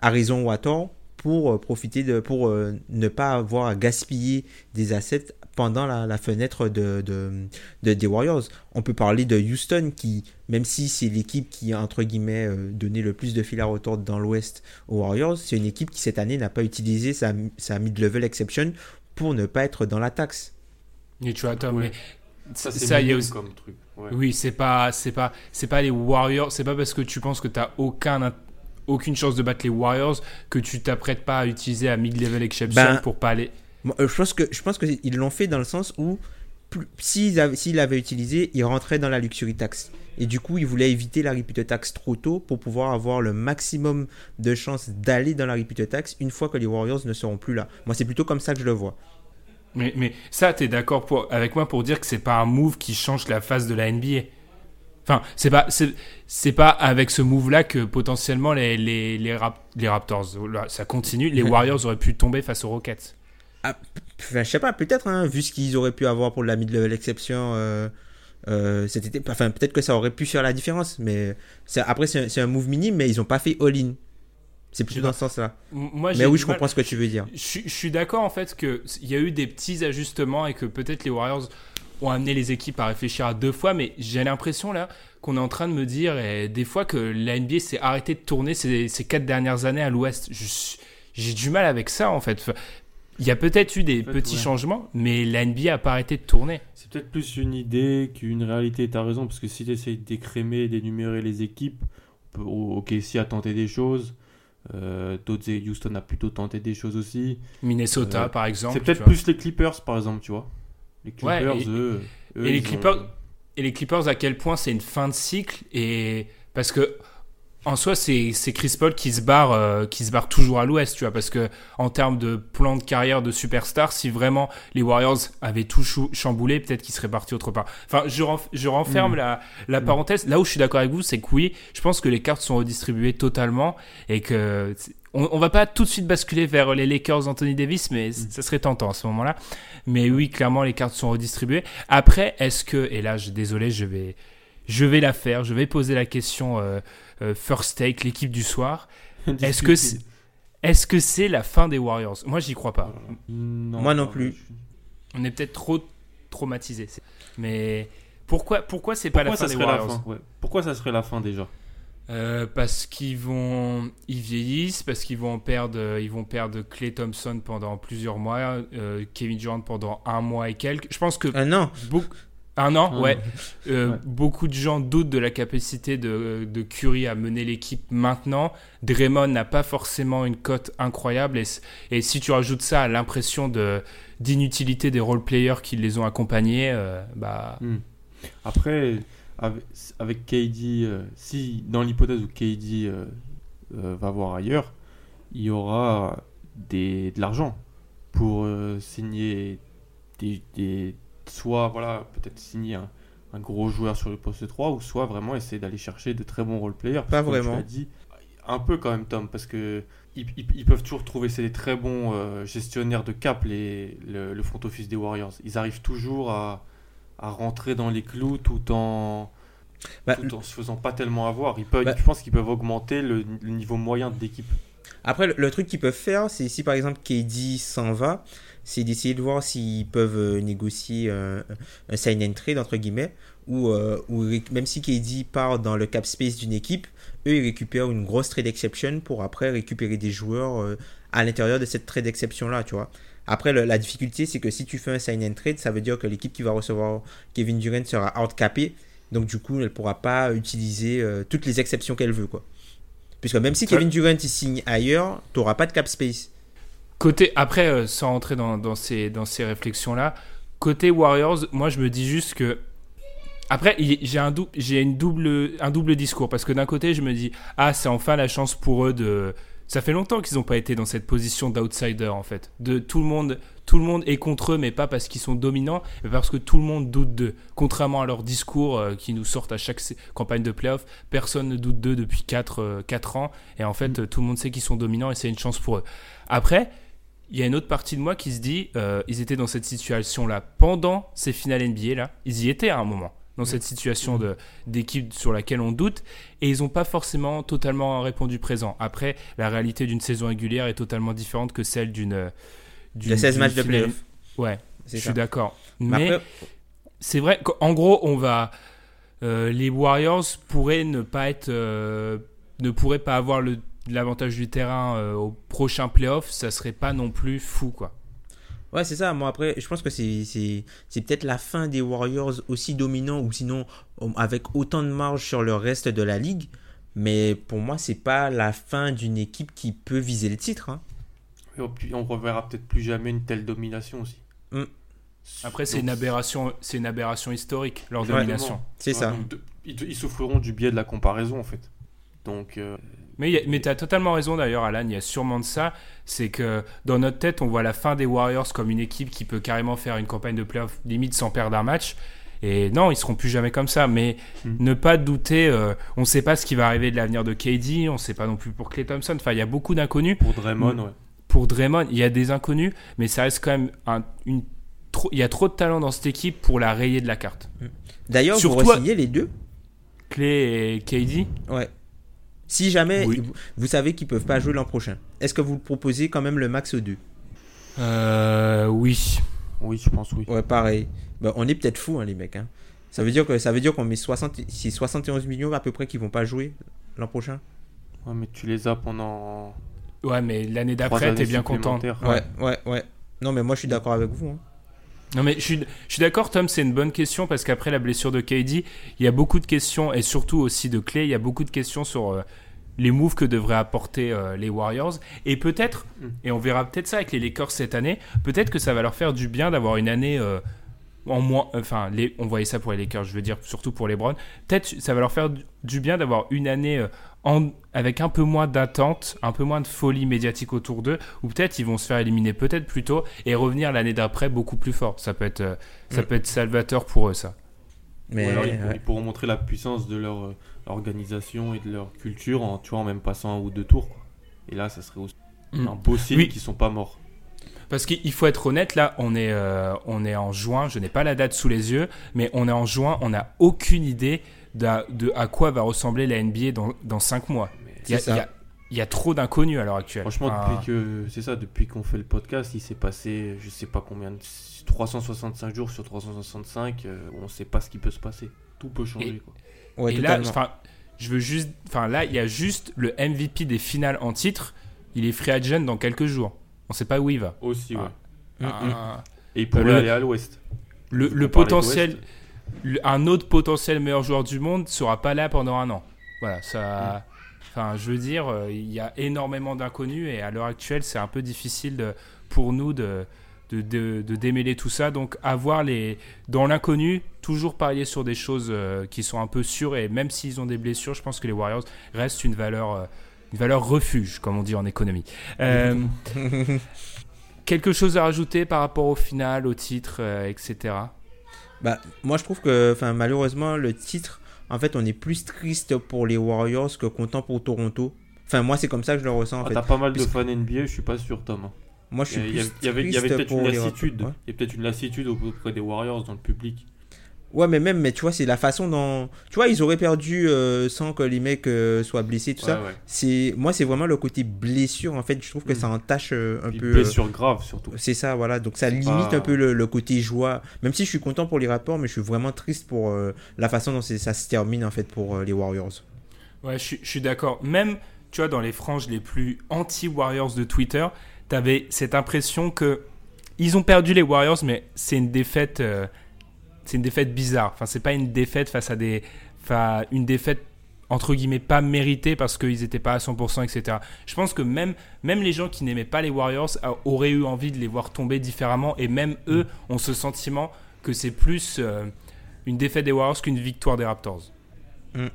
[SPEAKER 3] à raison ou à tort, pour euh, profiter de. pour euh, ne pas avoir à gaspiller des assets pendant la, fenêtre de, de, des Warriors. On peut parler de Houston qui, même si c'est l'équipe qui a entre guillemets euh, donné le plus de fil à retordre dans l'Ouest aux Warriors, c'est une équipe qui cette année n'a pas utilisé sa, sa mid-level exception pour ne pas être dans la taxe.
[SPEAKER 1] Et tu vois, Tom, mais ça, y a aussi... comme truc. Oui, c'est pas, c'est pas, c'est pas les Warriors. C'est pas parce que tu penses que tu as aucun aucune chance de battre les Warriors que tu t'apprêtes pas à utiliser la mid-level exception ben, pour pas aller.
[SPEAKER 3] Euh, je pense que je pense qu'ils l'ont fait dans le sens où s'il avait utilisé, il rentrait dans la luxury tax. Et du coup, il voulait éviter la repeat tax trop tôt pour pouvoir avoir le maximum de chances d'aller dans la repeat tax une fois que les Warriors ne seront plus là. Moi, c'est plutôt comme ça que je le vois.
[SPEAKER 1] Mais, mais ça, tu es d'accord avec moi pour dire que c'est pas un move qui change la face de la NBA Enfin, c'est pas, c'est, pas avec ce move-là que potentiellement les, les, les, les Raptors, ça continue, les Warriors auraient pu tomber face aux Rockets.
[SPEAKER 3] Ah, je sais pas, peut-être, hein, vu ce qu'ils auraient pu avoir pour la mid-level exception euh, euh, Enfin, peut-être que ça aurait pu faire la différence, mais après, c'est un move minime, mais ils n'ont pas fait all-in. C'est plutôt dans ce sens-là. Mais oui, je comprends ce que tu veux dire.
[SPEAKER 1] Je, suis d'accord en fait qu'il y a eu des petits ajustements et que peut-être les Warriors ont amené les équipes à réfléchir à deux fois, mais j'ai l'impression là qu'on est en train de me dire et des fois que la NBA s'est arrêté de tourner ces, ces, quatre dernières années à l'Ouest. J'ai du mal avec ça en fait. Il y a peut-être eu des petits changements, mais la NBA a pas arrêté de tourner.
[SPEAKER 2] C'est peut-être plus une idée qu'une réalité, tu as raison, parce que si tu essayes d'écrémer, d'énumérer les équipes, ok, si a tenté des choses, euh, Houston a plutôt tenté des choses aussi.
[SPEAKER 1] Minnesota, euh, par exemple.
[SPEAKER 2] C'est peut-être plus les Clippers, par exemple, tu vois.
[SPEAKER 1] Les Clippers, eux, et les Clippers, et les Clippers, à quel point c'est une fin de cycle et parce que en soi, c'est Chris Paul qui se barre, euh, qui se barre toujours à l'Ouest, tu vois, parce que en termes de plan de carrière de superstar, si vraiment les Warriors avaient tout chamboulé, peut-être qu'ils seraient partis autre part. Enfin, je, je renferme mm. la, la parenthèse. Là où je suis d'accord avec vous, c'est que oui, je pense que les cartes sont redistribuées totalement et que on, on, va pas tout de suite basculer vers les Lakers Anthony Davis, mais mm. ça serait tentant à ce moment-là. Mais oui, clairement, les cartes sont redistribuées. Après, est-ce que, et là, je, désolé, je vais, je vais la faire, je vais poser la question. Euh, euh, First Take, l'équipe du soir. Est-ce que c'est est-ce que c'est la fin des Warriors? Moi, j'y crois pas.
[SPEAKER 3] Moi non plus.
[SPEAKER 1] On est peut-être trop traumatisé. Mais pourquoi pourquoi c'est pas la fin des Warriors?
[SPEAKER 2] Pourquoi ça serait la fin déjà?
[SPEAKER 1] Euh, parce qu'ils vont, ils vieillissent, parce qu'ils vont perdre, ils vont perdre Clay Thompson pendant plusieurs mois, euh, Kevin Durant pendant un mois et quelques. Je pense que
[SPEAKER 3] un an.
[SPEAKER 1] Un an, euh, ouais. Beaucoup de gens doutent de la capacité de, de Curry à mener l'équipe maintenant. Draymond n'a pas forcément une cote incroyable. Et, et, si tu rajoutes ça à l'impression de, d'inutilité des role-players qui les ont accompagnés, euh, bah...
[SPEAKER 2] Hmm. Après, avec, avec KD, euh, si dans l'hypothèse où KD euh, euh, va voir ailleurs, il y aura des, de l'argent pour signer des, des- soit voilà peut-être signer un, un gros joueur sur le poste 3 ou soit vraiment essayer d'aller chercher de très bons role players.
[SPEAKER 3] Pas
[SPEAKER 2] tu
[SPEAKER 3] vraiment.
[SPEAKER 2] l'as dit, un peu quand même Tom parce que ils, ils- ils peuvent toujours trouver c'est des très bons euh, gestionnaires de cap les, le, le front office des Warriors. Ils arrivent toujours à, à rentrer dans les clous tout en
[SPEAKER 3] Bah,
[SPEAKER 2] tout en se faisant pas tellement avoir. Ils peuvent,
[SPEAKER 3] Bah-
[SPEAKER 2] je pense qu'ils peuvent augmenter le, le niveau moyen de l'équipe.
[SPEAKER 3] Après, le, le truc qu'ils peuvent faire, c'est si par exemple KD s'en va, c'est d'essayer de voir s'ils peuvent euh, négocier un sign and trade, entre guillemets, ou, euh, même si KD part dans le cap space d'une équipe, eux, ils récupèrent une grosse trade exception pour après récupérer des joueurs euh, à l'intérieur de cette trade exception-là, tu vois. Après, le- la difficulté, c'est que si tu fais un sign and trade, ça veut dire que l'équipe qui va recevoir Kevin Durant sera outcapée. Donc, du coup, elle ne pourra pas utiliser euh, toutes les exceptions qu'elle veut, quoi. Puisque même si. Kevin Durant il signe ailleurs, tu n'auras pas de cap space.
[SPEAKER 1] Côté, après, euh, sans rentrer dans, dans ces, dans ces réflexions-là, côté Warriors, moi je me dis juste que. Après, j'ai un, dou- double, un double discours. Parce que d'un côté, je me dis, ah, c'est enfin la chance pour eux de. Ça fait longtemps qu'ils n'ont pas été dans cette position d'outsider, en fait. De tout le monde. Tout le monde est contre eux, mais pas parce qu'ils sont dominants, mais parce que tout le monde doute d'eux. Contrairement à leurs discours euh, qui nous sortent à chaque campagne de playoff, personne ne doute d'eux depuis 4, ans. Et en fait, euh, tout le monde sait qu'ils sont dominants et c'est une chance pour eux. Après, il y a une autre partie de moi qui se dit, euh, ils étaient dans cette situation-là pendant ces finales NBA là, ils y étaient à un moment dans cette situation de d'équipe sur laquelle on doute et ils n'ont pas forcément totalement répondu présent. Après, la réalité d'une saison régulière est totalement différente que celle d'une d'une
[SPEAKER 3] De 16
[SPEAKER 1] d'une
[SPEAKER 3] matchs de playoff.
[SPEAKER 1] Ouais, je suis d'accord.
[SPEAKER 3] Mais
[SPEAKER 1] Mais
[SPEAKER 3] après,
[SPEAKER 1] c'est vrai qu'en gros, on va. euh, les Warriors pourraient ne pas être. euh, ne pourraient pas avoir le- l'avantage du terrain euh, au prochain playoff, ça serait pas non plus fou, quoi.
[SPEAKER 3] Ouais, c'est ça. Moi, après, je pense que c'est c'est- c'est peut-être la fin des Warriors aussi dominants ou sinon avec autant de marge sur le reste de la ligue. Mais pour moi, c'est pas la fin d'une équipe qui peut viser le titre. hein.
[SPEAKER 2] Et puis, on reverra peut-être plus jamais une telle domination aussi.
[SPEAKER 3] Mm.
[SPEAKER 1] Après, c'est une aberration, c'est une aberration historique leur
[SPEAKER 3] Ouais.
[SPEAKER 1] domination.
[SPEAKER 3] C'est
[SPEAKER 2] Ouais,
[SPEAKER 3] ça.
[SPEAKER 2] donc, ils, souffleront du biais de la comparaison en fait. Donc, euh,
[SPEAKER 1] Mais, mais tu as totalement raison d'ailleurs, Alan, il y a sûrement de ça. C'est que dans notre tête, on voit la fin des Warriors comme une équipe qui peut carrément faire une campagne de playoff limite sans perdre un match. Et non, ils seront plus jamais comme ça. Mais
[SPEAKER 2] Mm.
[SPEAKER 1] ne pas douter, euh, on ne sait pas ce qui va arriver de l'avenir de KD, on ne sait pas non plus pour Clay Thompson. Enfin, il y a beaucoup d'inconnus.
[SPEAKER 2] pour Draymond,
[SPEAKER 1] Mm.
[SPEAKER 2] ouais.
[SPEAKER 1] Pour Draymond, il y a des inconnus, mais ça reste quand même un- une. trop- Il y a trop de talent dans cette équipe pour la rayer de la carte.
[SPEAKER 3] D'ailleurs, vous re-signez les deux.
[SPEAKER 1] Clay et KD,
[SPEAKER 3] Ouais. Si jamais
[SPEAKER 1] Oui.
[SPEAKER 3] vous, vous savez qu'ils peuvent pas jouer l'an prochain, est-ce que vous proposez quand même le max aux deux?
[SPEAKER 1] Euh, oui.
[SPEAKER 2] Oui, je pense oui.
[SPEAKER 3] Ouais, pareil. Ben, on est peut-être fous, hein, les mecs. hein. Ça veut dire que ça veut dire qu'on met 60, c'est 71 millions à peu près qui vont pas jouer l'an prochain.
[SPEAKER 2] Ouais, mais tu les as pendant
[SPEAKER 1] Ouais, mais l'année d'après, t'es bien content.
[SPEAKER 3] Ouais, ouais, ouais. Non, mais moi je suis d'accord avec vous. hein.
[SPEAKER 1] Non mais je suis, je suis d'accord Tom, c'est une bonne question parce qu'après la blessure de KD, il y a beaucoup de questions et surtout aussi de Clay, il y a beaucoup de questions sur euh, les moves que devraient apporter euh, les Warriors et peut-être,
[SPEAKER 2] Mm.
[SPEAKER 1] et on verra peut-être ça avec les Lakers cette année, peut-être que ça va leur faire du bien d'avoir une année euh, en moins, enfin les, on voyait ça pour les Lakers, je veux dire surtout pour les Browns, peut-être ça va leur faire du- bien d'avoir une année en- avec un peu moins d'attente, un peu moins de folie médiatique autour d'eux, ou peut-être ils vont se faire éliminer peut-être plus tôt et revenir l'année d'après beaucoup plus fort. Ça peut être, euh, ça
[SPEAKER 3] Mm.
[SPEAKER 1] peut être salvateur pour eux, ça.
[SPEAKER 3] Mais
[SPEAKER 2] Ou alors, ils,
[SPEAKER 3] ouais.
[SPEAKER 2] ils pourront montrer la puissance de leur euh, organisation et de leur culture en, tu vois, en même passant un ou deux tours. quoi. Et là, ça serait aussi
[SPEAKER 1] Mm.
[SPEAKER 2] un beau signe
[SPEAKER 1] Oui.
[SPEAKER 2] qu'ils sont pas morts.
[SPEAKER 1] Parce qu'il faut être honnête, là, on est, euh, on est en juin, je n'ai pas la date sous les yeux, mais on est en juin, on n'a aucune idée de, de à quoi va ressembler la NBA dans, dans 5 mois. Il y a, y y trop d'inconnus à l'heure actuelle.
[SPEAKER 2] Franchement,
[SPEAKER 1] Enfin,
[SPEAKER 2] depuis que c'est ça, depuis qu'on fait le podcast, il s'est passé, je sais pas combien, de- 365 jours sur 365, euh, on sait pas ce qui peut se passer. Tout peut changer.
[SPEAKER 1] Et-
[SPEAKER 2] quoi.
[SPEAKER 3] Ouais,
[SPEAKER 1] et là, je veux juste, enfin là, il y a juste le MVP des finales en titre. Il est free agent dans quelques jours. On sait pas où il va.
[SPEAKER 2] Aussi, ouais.
[SPEAKER 1] Ah.
[SPEAKER 3] Mm, mm.
[SPEAKER 1] Un-
[SPEAKER 2] Et il pourrait
[SPEAKER 1] Le-
[SPEAKER 2] aller à l'ouest.
[SPEAKER 1] le, le potentiel, un autre potentiel meilleur joueur du monde sera pas là pendant un an. Voilà, ça. Enfin, je veux dire, euh, il y a énormément d'inconnus et à l'heure actuelle, c'est un peu difficile de- pour nous de, de, de, de démêler tout ça. Donc, avoir les dans l'inconnu, toujours parier sur des choses euh, qui sont un peu sûres et même s'ils ont des blessures, je pense que les Warriors restent une valeur, euh, une valeur refuge, comme on dit en économie. Euh, quelque chose à rajouter par rapport au final, au titre, etc.
[SPEAKER 3] Bah, moi, je trouve que, enfin, malheureusement, le titre, en fait, on est plus triste pour les Warriors que content pour Toronto. Enfin, moi, c'est comme ça que je le ressens, en
[SPEAKER 2] Ah,
[SPEAKER 3] fait.
[SPEAKER 2] T'as pas mal de fans NBA, je suis pas sûr, Tom. hein.
[SPEAKER 3] Moi, je suis
[SPEAKER 2] Il y,
[SPEAKER 3] plus
[SPEAKER 2] avait, y peut-être une lassitude.
[SPEAKER 3] Ouais.
[SPEAKER 2] Il y a peut-être une lassitude auprès des Warriors dans le public.
[SPEAKER 3] Ouais, mais même, mais tu vois, c'est la façon dont. Tu vois, ils auraient perdu euh, sans que les mecs euh, soient blessés, tout
[SPEAKER 2] Ouais,
[SPEAKER 3] ça.
[SPEAKER 2] ouais.
[SPEAKER 3] C'est Moi, c'est vraiment le côté blessure, en fait. Je trouve que
[SPEAKER 2] Mm.
[SPEAKER 3] ça entache euh, un
[SPEAKER 2] Puis
[SPEAKER 3] peu.
[SPEAKER 2] blessure grave surtout.
[SPEAKER 3] C'est ça, voilà. Donc ça limite
[SPEAKER 2] pas-
[SPEAKER 3] un peu le, le côté joie. Même si je suis content pour les rapports, mais je suis vraiment triste pour euh, la façon dont ça se termine, en fait, pour euh, les Warriors.
[SPEAKER 1] Ouais, je, suis- je suis d'accord. Même, tu vois, dans les franges les plus anti-Warriors de Twitter, t'avais cette impression que ils ont perdu les Warriors, mais c'est une défaite, euh, c'est une défaite bizarre. Enfin, c'est pas une défaite face à des, enfin, une défaite entre guillemets pas méritée parce qu'ils étaient pas à 100%, etc. Je pense que même, même les gens qui n'aimaient pas les Warriors euh, auraient eu envie de les voir tomber différemment, et même eux ont ce sentiment que c'est plus euh, une défaite des Warriors qu'une victoire des Raptors.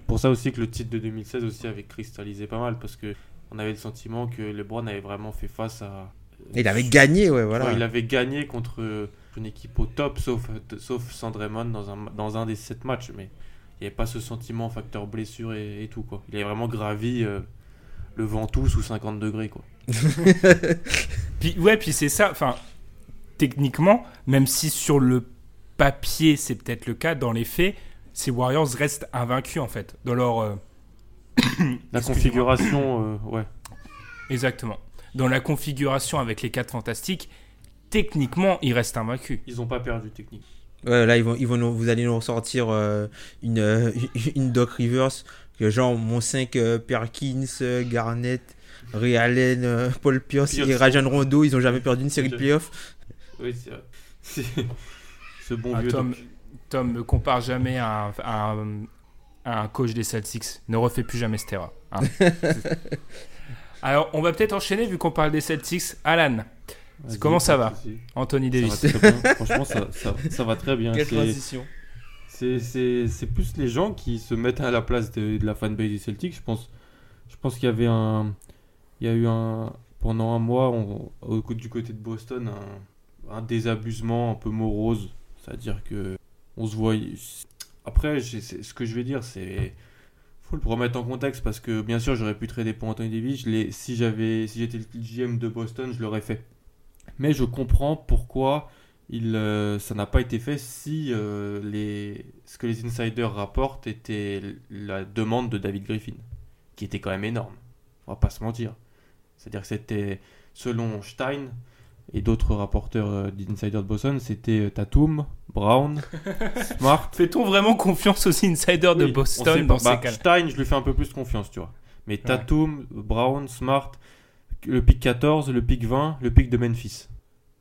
[SPEAKER 2] Pour ça aussi que le titre de 2016 aussi avait cristallisé pas mal parce que on avait le sentiment que LeBron avait vraiment fait face à.
[SPEAKER 3] Il avait gagné, ouais, voilà.
[SPEAKER 2] Ouais, il avait gagné contre une équipe au top, sauf, sauf sans Draymond dans un, dans un des sept matchs. Mais il n'y avait pas ce sentiment facteur blessure et, et tout. Quoi. Il avait vraiment gravi euh, le Ventoux sous 50 degrés. Quoi.
[SPEAKER 1] Puis ouais, puis c'est ça. Enfin, techniquement, même si sur le papier c'est peut-être le cas, dans les faits, ces Warriors restent invaincus en fait. Dans leur euh,
[SPEAKER 2] La configuration, euh, ouais.
[SPEAKER 1] exactement. Dans la configuration avec les quatre fantastiques, techniquement, ils restent invaincus.
[SPEAKER 2] Ils n'ont pas perdu technique.
[SPEAKER 3] Ouais, là, ils vont, ils vont nous- vous allez nous ressortir euh, une, euh, une Doc Rivers, que genre mon 5 euh, Perkins, euh, Garnett, Ray Allen, Paul Pierce
[SPEAKER 2] Pierce.
[SPEAKER 3] et Rajon Rondo, ils ont jamais perdu une série de playoffs.
[SPEAKER 2] Oui, c'est vrai. Ce bon
[SPEAKER 1] Ah,
[SPEAKER 2] vieux.
[SPEAKER 1] Tom,
[SPEAKER 2] Doc.
[SPEAKER 1] Tom ne compare jamais à un, à un- à un coach des Celtics. Ne refait plus jamais cette erreur. hein. Alors, on va peut-être enchaîner vu qu'on parle des Celtics. Alan, comment ça va. Anthony
[SPEAKER 2] Ça va
[SPEAKER 1] Davis.
[SPEAKER 2] très bien. Franchement, ça, ça- ça va très bien. C'est-
[SPEAKER 3] transition.
[SPEAKER 2] C'est, plus les gens qui se mettent à la place de, de la fanbase des Celtics. Je pense, je pense qu'il y avait un. Il y a eu un. Pendant un mois, on- au, du côté de Boston, un, un désabusement un peu morose. C'est-à-dire que. On se voit. Après, ce que je vais dire, c'est. faut le remettre en contexte parce que, bien sûr, j'aurais pu trader pour Anthony Davis. Je si, j'avais, si j'étais le GM de Boston, je l'aurais fait. Mais je comprends pourquoi il, euh, ça n'a pas été fait si euh, les, ce que les insiders rapportent était la demande de David Griffin, qui était quand même énorme. On va pas se mentir. C'est-à-dire que c'était, selon Stein et d'autres rapporteurs euh, d'insiders de Boston, c'était euh, Tatum, Brown, Smart.
[SPEAKER 1] Fait-on vraiment confiance aux insiders de
[SPEAKER 2] Oui,
[SPEAKER 1] Boston dans
[SPEAKER 2] pas. Bah,
[SPEAKER 1] ces cas
[SPEAKER 2] Stein, je lui fais un peu plus confiance, tu vois. Mais Tatum, Brown, Smart, le pick 14, le pick 20, le pick de Memphis.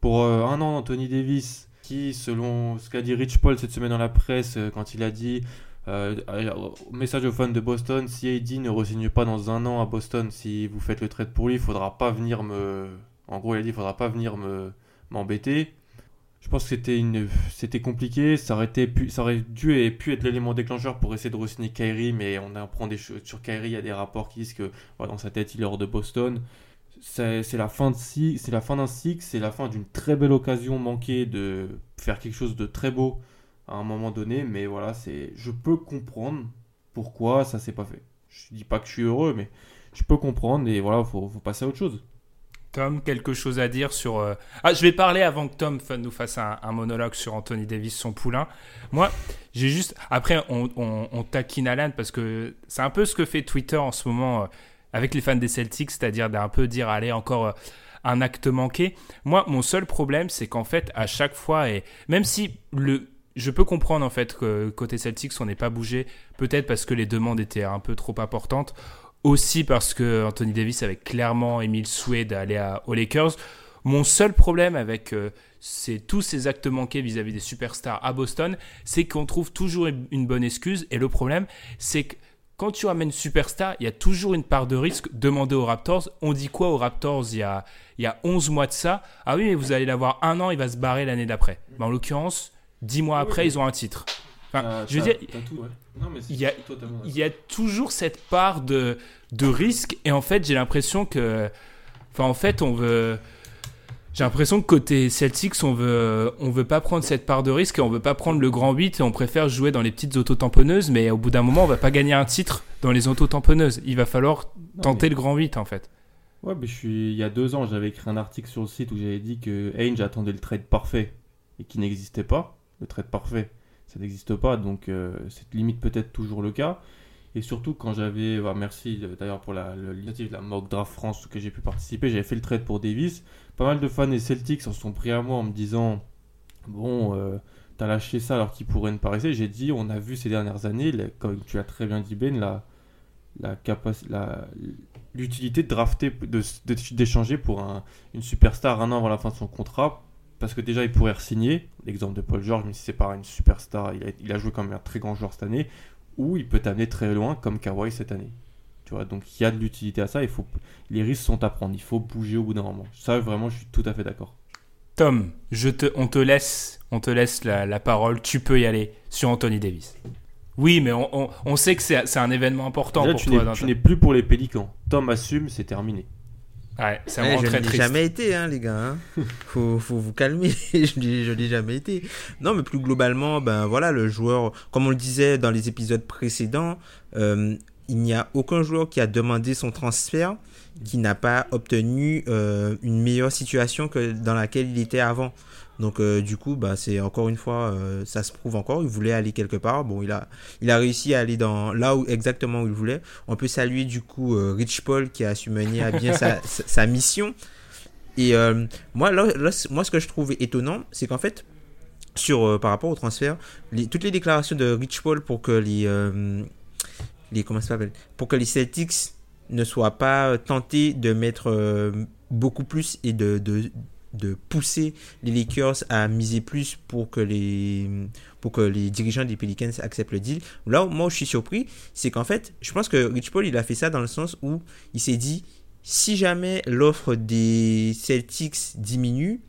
[SPEAKER 2] Pour euh, un an, Anthony Davis, qui, selon ce qu'a dit Rich Paul cette semaine dans la presse, euh, quand il a dit euh, message aux fans de Boston, si AD ne re-signe pas dans un an à Boston, si vous faites le trade pour lui, il faudra pas venir me. En gros, il a dit il faudra pas venir me m'embêter. Je pense que c'était compliqué. Ça aurait dû et être l'élément déclencheur pour essayer de re-signer Kyrie, mais on apprend des choses sur Kyrie. Il y a des rapports qui disent que dans sa tête, il est hors de Boston. C'est la fin de c'est la fin d'un cycle, c'est la fin d'une très belle occasion manquée de faire quelque chose de très beau à un moment donné. Mais voilà, c'est, je peux comprendre pourquoi ça s'est pas fait. Je dis pas que je suis heureux, mais je peux comprendre et voilà, faut, faut passer à autre chose.
[SPEAKER 1] Tom, quelque chose à dire sur... euh, Ah, je vais parler avant que Tom nous fasse un, monologue sur Anthony Davis, son poulain. Moi, j'ai juste... Après, on, on- on taquine Alan parce que c'est un peu ce que fait Twitter en ce moment euh, avec les fans des Celtics, c'est-à-dire d'un peu dire, allez, encore euh, un acte manqué. Moi, mon seul problème, c'est qu'en fait, à chaque fois, et même si le... Je peux comprendre en fait que côté Celtics, on n'est pas bougé, peut-être parce que les demandes étaient un peu trop importantes, aussi parce que Anthony Davis avait clairement émis le souhait d'aller aux Lakers. Mon seul problème avec euh, tous ces actes manqués vis-à-vis des superstars à Boston, c'est qu'on trouve toujours une bonne excuse. Et le problème, c'est que quand tu ramènes superstar, il y a toujours une part de risque. Demandez aux Raptors. On dit quoi aux Raptors il y a, il y a 11 mois de ça? Ah oui, mais vous allez l'avoir un an, il va se barrer l'année d'après. Mais en l'occurrence, 10 mois après, ils ont un titre. Enfin,
[SPEAKER 2] Ah,
[SPEAKER 1] je veux dire,
[SPEAKER 2] t'as tout, ouais. Non, mais c'est
[SPEAKER 1] il y a- il y a toujours cette part de, de risque. Et en fait, j'ai l'impression que. Enfin, en fait, on veut. J'ai l'impression que côté Celtics, on veut, on veut pas prendre cette part de risque on veut pas prendre le grand 8 et on préfère jouer dans les petites autotamponneuses. Mais au bout d'un moment, on va pas gagner un titre dans les autotamponneuses. Il va falloir
[SPEAKER 2] Non,
[SPEAKER 1] tenter
[SPEAKER 2] mais-
[SPEAKER 1] le grand 8 en fait.
[SPEAKER 2] Ouais, mais je suis... il y a deux ans, j'avais écrit un article sur le site où j'avais dit que Ainge attendait le trade parfait et qui n'existait pas. Le trade parfait, ça n'existe pas, donc euh, c'est limite peut-être toujours le cas. Et surtout, quand j'avais. bah, merci euh, d'ailleurs pour l'initiative de la Mock Draft France que j'ai pu participer, j'avais fait le trade pour Davis. Pas mal de fans des Celtics s'en sont pris à moi en me disant Bon, euh, t'as lâché ça alors qu'il pourrait ne pas rester. J'ai dit On a vu ces dernières années, comme tu as très bien dit, Ben, la, la l'utilité de drafter, d'échanger pour un- une superstar un an avant la fin de son contrat. Parce que déjà, il pourrait re-signer. L'exemple de Paul George, même si c'est pas une superstar, il a, il a joué comme un très grand joueur cette année. Ou il peut t'amener très loin, comme Kawhi cette année. Tu vois, donc il y a de l'utilité à ça. Il faut, les risques sont à prendre. Il faut bouger au bout d'un moment. Ça, vraiment, je suis tout à fait d'accord.
[SPEAKER 1] Tom, je te, on te laisse, on te laisse la, la parole. Tu peux y aller sur Anthony Davis. Oui, mais on, on- on sait que c'est c'est un événement important
[SPEAKER 2] Déjà,
[SPEAKER 1] pour
[SPEAKER 2] tu
[SPEAKER 1] toi.
[SPEAKER 2] tu
[SPEAKER 1] ta-
[SPEAKER 2] n'es plus pour les Pélicans. Tom assume, c'est terminé.
[SPEAKER 1] Ouais, c'est
[SPEAKER 3] Ouais,
[SPEAKER 1] vraiment
[SPEAKER 3] je
[SPEAKER 1] très
[SPEAKER 3] ne l'ai
[SPEAKER 1] triste.
[SPEAKER 3] jamais été, hein, les gars. hein. Faut, faut vous calmer. je l'ai jamais été. Non, mais plus globalement, ben voilà, le joueur, comme on le disait dans les épisodes précédents, euh, il n'y a aucun joueur qui a demandé son transfert qui n'a pas obtenu euh, une meilleure situation que dans laquelle il était avant. Donc euh, du coup, bah, c'est encore une fois, euh, ça se prouve encore. Il voulait aller quelque part. Bon, il a, il a réussi à aller dans là où exactement où il voulait. On peut saluer du coup Rich Paul qui a su mener à bien sa, mission. Et moi, là, moi, ce que je trouve étonnant, c'est qu'en fait, sur par rapport au transfert, les- toutes les déclarations de Rich Paul pour que les, comment ça pour que les Celtics ne soient pas tentés de mettre euh, beaucoup plus et de, de de pousser les Lakers à miser plus pour que les pour que les dirigeants des Pelicans acceptent le deal. Là, moi, je suis surpris, c'est qu'en fait, je pense que Rich Paul, il a fait ça dans le sens où il s'est dit, si jamais l'offre des Celtics diminue,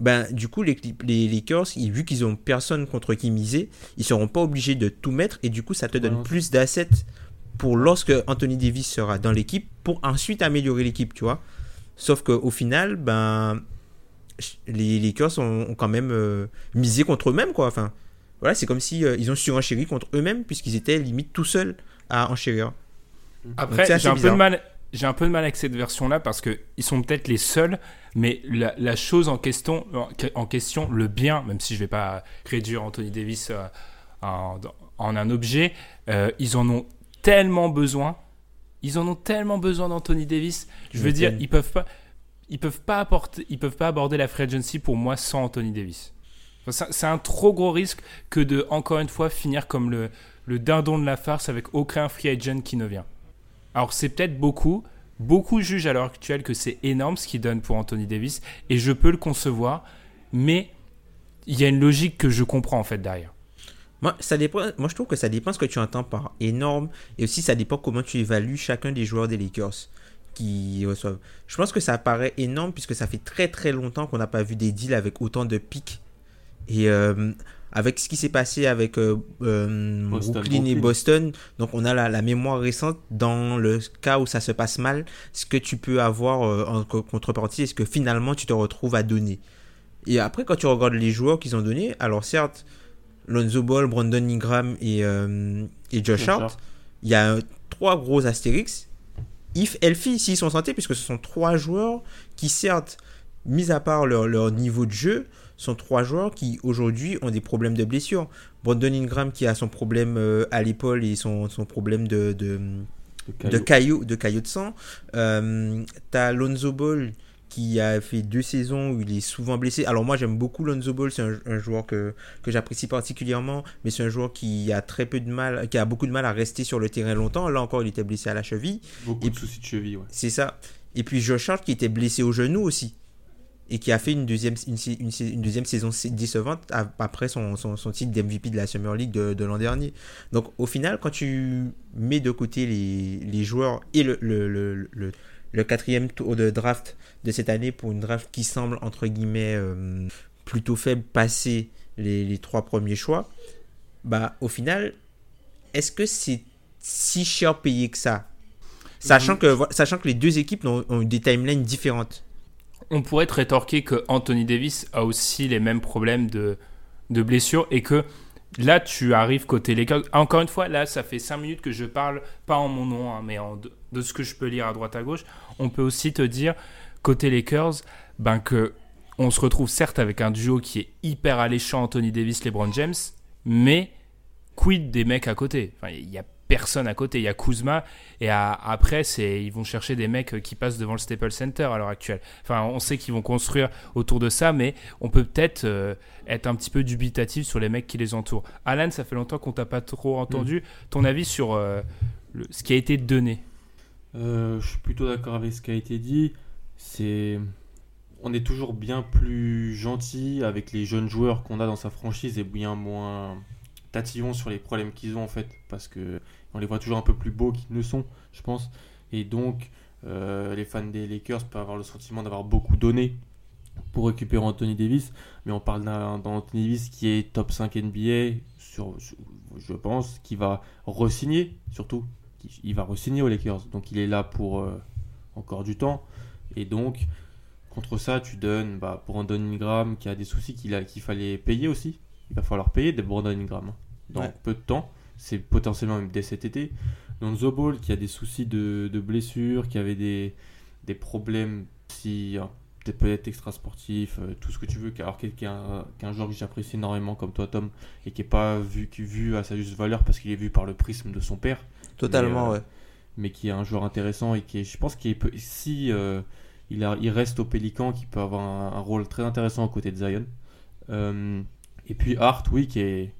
[SPEAKER 3] ben du coup, les, les Lakers, ils- vu qu'ils ont personne contre qui miser, ils seront pas obligés de tout mettre et du coup, ça te donne
[SPEAKER 2] Ouais.
[SPEAKER 3] plus d'assets pour lorsque Anthony Davis sera dans l'équipe pour ensuite améliorer l'équipe, tu vois. Sauf qu'au final, ben les Lakers ont, ont quand même euh, misé contre eux-mêmes, quoi. Enfin, voilà, c'est comme si euh, ils ont surenchéri contre eux-mêmes puisqu'ils étaient limite tout seuls à enchérir.
[SPEAKER 1] Après, j'ai un, peu
[SPEAKER 3] bizarre.
[SPEAKER 1] de mal, j'ai un peu de mal avec cette version-là parce que ils sont peut-être les seuls, mais la, la chose en question, en, en question, le bien, même si je vais pas réduire Anthony Davis euh, en, en un objet, euh, ils en ont tellement besoin. Ils en ont tellement besoin d'Anthony Davis. Je veux dire, ils peuvent pas, ils peuvent pas apporter, ils peuvent pas aborder la free agency pour moi sans Anthony Davis. Enfin, c'est un trop gros risque que de encore une fois finir comme le, le dindon de la farce avec aucun free agent qui ne vient. Alors c'est peut-être beaucoup. Beaucoup jugent à l'heure actuelle que c'est énorme ce qu'ils donnent pour Anthony Davis et je peux le concevoir, mais il y a une logique que je comprends en fait derrière.
[SPEAKER 3] Moi, ça dépend, moi, je trouve que ça dépend ce que tu entends par énorme et aussi ça dépend comment tu évalues chacun des joueurs des Lakers qui reçoivent. Je pense que ça paraît énorme puisque ça fait très très longtemps qu'on n'a pas vu des deals avec autant de pics. Et euh, avec ce qui s'est passé avec euh, euh,
[SPEAKER 2] Boston,
[SPEAKER 3] Brooklyn et. Boston, donc on a la, la mémoire récente dans le cas où ça se passe mal, ce que tu peux avoir euh, en co- contrepartie, est-ce que finalement tu te retrouves à donner. Et après, quand tu regardes les joueurs qu'ils ont donnés, alors certes, Lonzo Ball, Brandon Ingram et, et Josh Hart, il y a trois gros astérix. If healthy, s'ils sont santé, puisque ce sont trois joueurs qui, certes, mis à part leur, leur niveau de jeu, sont trois joueurs qui aujourd'hui ont des problèmes de blessure. Brandon Ingram qui a son problème euh, à l'épaule et son, son problème de, de, de caillots de caillots de sang. Euh, T'as Lonzo Ball qui a fait deux saisons où il est souvent blessé. Alors moi j'aime beaucoup Lonzo Ball, c'est un, un joueur que, que j'apprécie particulièrement, mais c'est un joueur qui a très peu de mal, qui a beaucoup de mal à rester sur le terrain longtemps. Là encore il était blessé à la cheville,
[SPEAKER 2] Beaucoup
[SPEAKER 3] Et
[SPEAKER 2] de
[SPEAKER 3] puis-
[SPEAKER 2] soucis de cheville, ouais.
[SPEAKER 3] c'est ça. Et puis Josh Hart qui était blessé au genou aussi. Et qui a fait une deuxième, une, une, une deuxième saison décevante après son, son, son titre d'MVP de la Summer League de, de l'an dernier. Donc au final, quand tu mets de côté les, les joueurs et le, le, le, le, le quatrième tour de draft de cette année pour une draft qui semble entre guillemets euh, plutôt faible passer les, les, trois premiers choix, bah au final, est-ce que c'est si cher payé que ça? Sachant que, sachant que les deux équipes ont, ont des timelines différentes.
[SPEAKER 1] On pourrait te rétorquer que Anthony Davis a aussi les mêmes problèmes de, de blessure et que là, tu arrives côté Lakers. Encore une fois, là, ça fait 5 minutes que je parle, pas en mon nom, hein, mais en, de, ce que je peux lire à droite à gauche. On peut aussi te dire, côté Lakers, ben que on se retrouve certes avec un duo qui est hyper alléchant, Anthony Davis, LeBron James, mais quid des mecs à côté? Il a personne à côté. Il y a Kuzma et à, après, c'est ils vont chercher des mecs qui passent devant le Staples Center à l'heure actuelle. Enfin, on sait qu'ils vont construire autour de ça, mais on peut peut-être euh, être un petit peu dubitatif sur les mecs qui les entourent. Alan, ça fait longtemps qu'on t'a pas trop entendu. Mm. Ton avis sur euh, le, ce qui a été donné?
[SPEAKER 2] Euh, Je suis plutôt d'accord avec ce qui a été dit. C'est on est toujours bien plus gentil avec les jeunes joueurs qu'on a dans sa franchise et bien moins tatillons sur les problèmes qu'ils ont en fait parce que on les voit toujours un peu plus beaux qu'ils ne sont je pense. Et donc euh, les fans des Lakers peuvent avoir le sentiment d'avoir beaucoup donné pour récupérer Anthony Davis. Mais on parle d'Anthony Davis qui est top 5 NBA sur, je pense qui va re-signer surtout. Il va re-signer aux Lakers. Donc il est là pour euh, encore du temps. Et donc contre ça tu donnes bah, pour Brandon Ingram qui a des soucis qu'il qu'il fallait payer aussi. Il va falloir payer des Brandon Ingram hein, dans ouais. peu de temps. C'est potentiellement même dès cet été. Lonzo Ball qui a des soucis de, de blessures, qui avait des, des problèmes si hein, peut-être extra sportif, euh, tout ce que tu veux, alors quelqu'un qu'un joueur que j'apprécie énormément comme toi Tom et qui est pas vu, qui, vu à sa juste valeur parce qu'il est vu par le prisme de son père.
[SPEAKER 3] Totalement,
[SPEAKER 2] mais,
[SPEAKER 3] euh, ouais.
[SPEAKER 2] Mais qui est un joueur intéressant et qui est, je pense qu'il est si euh, il, a, il reste au Pélican, qui peut avoir un, un, rôle très intéressant aux côtés de Zion. Euh, et puis Hart, oui, qui, est,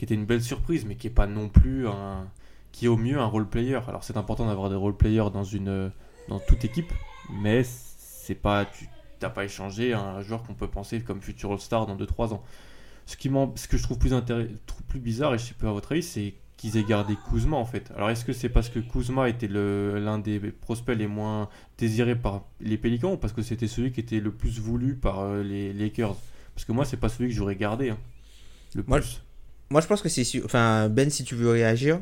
[SPEAKER 2] qui était une belle surprise, mais qui est pas non plus un. qui est au mieux un role player. Alors c'est important d'avoir des role players dans, une, dans toute équipe, mais c'est pas. Tu n'as pas échangé un joueur qu'on peut penser comme futur All-Star dans 2-3 ans. Ce, qui ce que je trouve plus, plus bizarre, et je sais pas à votre avis, c'est qu'ils aient gardé Kuzma en fait. Alors est-ce que c'est parce que Kuzma était l'un des prospects les moins désirés par les Pélicans ou parce que c'était celui qui était le plus voulu par euh, les Lakers? Parce que moi, c'est pas celui que j'aurais gardé. Hein. Le
[SPEAKER 3] moi,
[SPEAKER 2] plus.
[SPEAKER 3] Moi, je pense que c'est. Enfin, Ben, si tu veux réagir.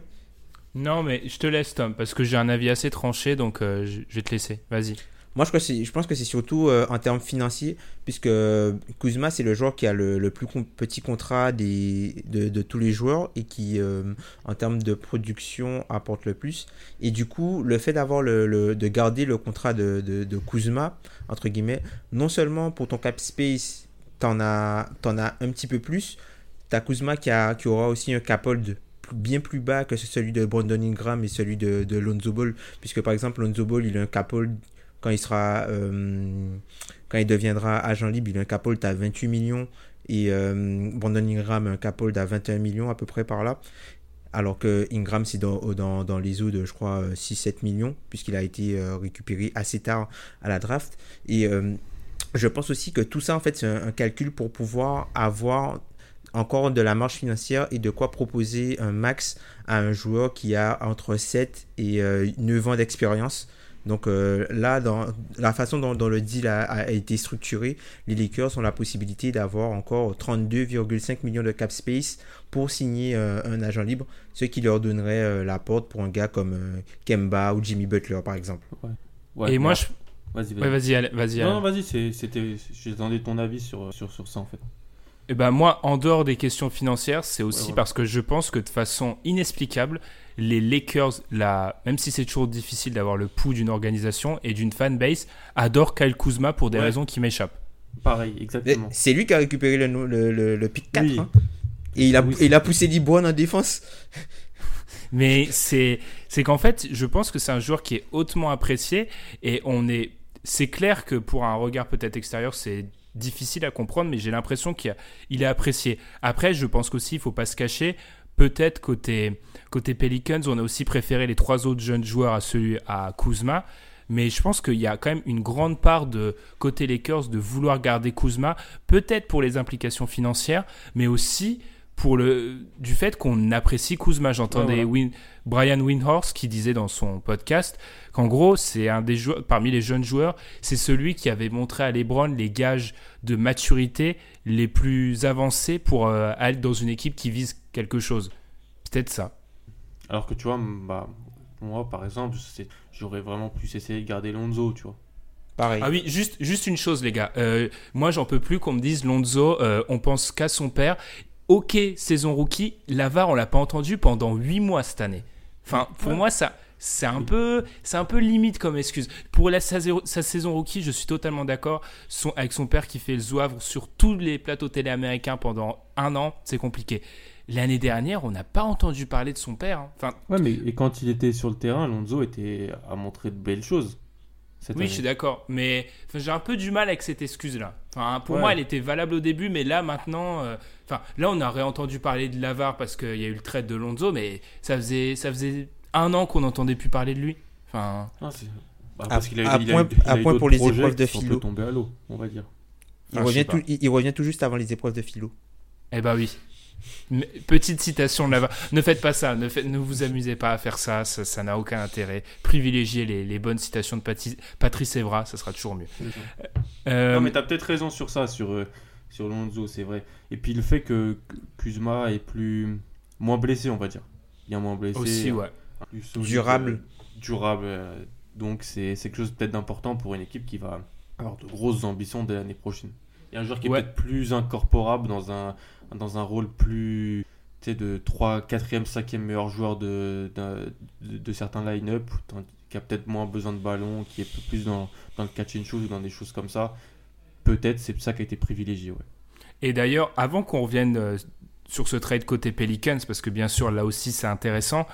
[SPEAKER 1] Non, mais je te laisse, Tom, parce que j'ai un avis assez tranché, donc euh, je, vais te laisser. Vas-y.
[SPEAKER 3] Moi, je, je pense que c'est surtout euh, en termes financiers, puisque Kuzma, c'est le joueur qui a le, le plus petit contrat des, de, de, tous les joueurs et qui, euh, en termes de production, apporte le plus. Et du coup, le fait d'avoir le, le, de garder le contrat de, de, de, Kuzma, entre guillemets, non seulement pour ton cap space, t'en as, en as un petit peu plus, t'as Kuzma qui, a, aura aussi un cap hold bien plus bas que celui de Brandon Ingram et celui de, Lonzo Ball, puisque par exemple, Lonzo Ball, il a un cap hold quand il sera euh, quand il deviendra agent libre, il a un cap hold à 28 millions. Et euh, Brandon Ingram un cap hold à 21 millions à peu près par là. Alors que Ingram c'est dans, dans, les eaux de je crois 6-7 millions puisqu'il a été euh, récupéré assez tard à la draft. Et euh, je pense aussi que tout ça en fait c'est un, un, calcul pour pouvoir avoir encore de la marge financière et de quoi proposer un max à un joueur qui a entre 7 et 9 ans d'expérience donc euh, là, dans la façon dont, dont le deal a, a, été structuré, les Lakers ont la possibilité d'avoir encore 32,5 millions de cap space pour signer euh, un agent libre, ce qui leur donnerait euh, la porte pour un gars comme euh, Kemba ou Jimmy Butler, par exemple.
[SPEAKER 1] Ouais. Ouais, Et moi, je...
[SPEAKER 2] Vas-y,
[SPEAKER 1] vas-y. Ouais, vas-y, vas-y.
[SPEAKER 2] Non, non vas-y, c'était... j'attendais ton avis sur, sur, sur ça, en fait.
[SPEAKER 1] Et ben moi, en dehors des questions financières, c'est aussi ouais, ouais. parce que je pense que de façon inexplicable, les Lakers, la, même si c'est toujours difficile d'avoir le pouls d'une organisation et d'une fanbase, adorent Kyle Kuzma pour des ouais. raisons qui m'échappent.
[SPEAKER 2] Pareil, exactement.
[SPEAKER 3] C'est lui qui a récupéré le, le, le, le pick 4. Oui. Hein. Et il a, oui, il a poussé LeBron en défense.
[SPEAKER 1] Mais c'est qu'en fait, je pense que c'est un joueur qui est hautement apprécié et on est. C'est clair que pour un regard peut-être extérieur, c'est difficile à comprendre, mais j'ai l'impression qu'il est apprécié. Après, je pense qu'aussi, il ne faut pas se cacher. Peut-être côté, côté Pelicans, on a aussi préféré les trois autres jeunes joueurs à celui à Kuzma. Mais je pense qu'il y a quand même une grande part de côté Lakers de vouloir garder Kuzma, peut-être pour les implications financières, mais aussi pour le du fait qu'on apprécie Kuzma. J'entendais Brian Windhorst qui disait dans son podcast qu'en gros, c'est un des joueurs parmi les jeunes joueurs, c'est celui qui avait montré à LeBron les gages de maturité les plus avancés pour euh, aller dans une équipe qui vise quelque chose. Peut-être ça.
[SPEAKER 2] Alors que tu vois, bah, moi par exemple, j'aurais vraiment plus essayé de garder Lonzo, tu vois.
[SPEAKER 1] Pareil. Ah oui, juste, juste une chose, les gars. Euh, moi, j'en peux plus qu'on me dise Lonzo, euh, on pense qu'à son père ok, saison rookie, Lavar, on l'a pas entendu pendant 8 mois cette année. Enfin, pour moi, ça, c'est un peu, c'est un peu limite comme excuse. Pour la, sa, saison rookie, je suis totalement d'accord. avec son père qui fait le zouavre sur tous les plateaux télé américains pendant un an, c'est compliqué. L'année dernière, on n'a pas entendu parler de son père. Hein. Enfin,
[SPEAKER 2] ouais, mais et quand il était sur le terrain, Lonzo était à montrer de belles choses
[SPEAKER 1] oui, je suis d'accord. Mais j'ai un peu du mal avec cette excuse-là. Enfin, pour moi, elle était valable au début, mais là, maintenant. Euh, enfin, là, on a réentendu parler de Lavar parce qu'il y a eu le trait de Lonzo, mais ça faisait, ça faisait un an qu'on n'entendait plus parler de lui. Enfin.
[SPEAKER 3] Bah, parce qu'il a, a, point, point pour les épreuves de philo.
[SPEAKER 2] tomber à l'eau, on va dire.
[SPEAKER 3] Il, revient tout, il, revient tout juste avant les épreuves de philo.
[SPEAKER 1] Eh bah oui. Petite citation de là Ne faites pas ça, ne, ne vous amusez pas à faire ça, ça n'a aucun intérêt. Privilégiez les, les, bonnes citations de Patrice Evra, ça sera toujours mieux.
[SPEAKER 2] Euh, non, mais t'as peut-être raison sur ça, sur, euh, sur Lonzo, c'est vrai. Et puis le fait que Kuzma est plus moins blessé, on va dire. Il a moins blessé.
[SPEAKER 1] Aussi, ouais.
[SPEAKER 3] durable.
[SPEAKER 2] Euh, durable. donc c'est quelque chose peut-être d'important pour une équipe qui va avoir de grosses ambitions dès l'année prochaine. Il y a un joueur qui est peut-être plus incorporable dans un dans un rôle plus de 3, 4e, 5e meilleur joueur de, de, de, certains line-up, qui a peut-être moins besoin de ballon, qui est plus dans, dans le catch and shoot ou dans des choses comme ça. Peut-être c'est ça qui a été privilégié. Ouais.
[SPEAKER 1] Et d'ailleurs, avant qu'on revienne euh, sur ce trade côté Pelicans, parce que bien sûr là aussi c'est intéressant,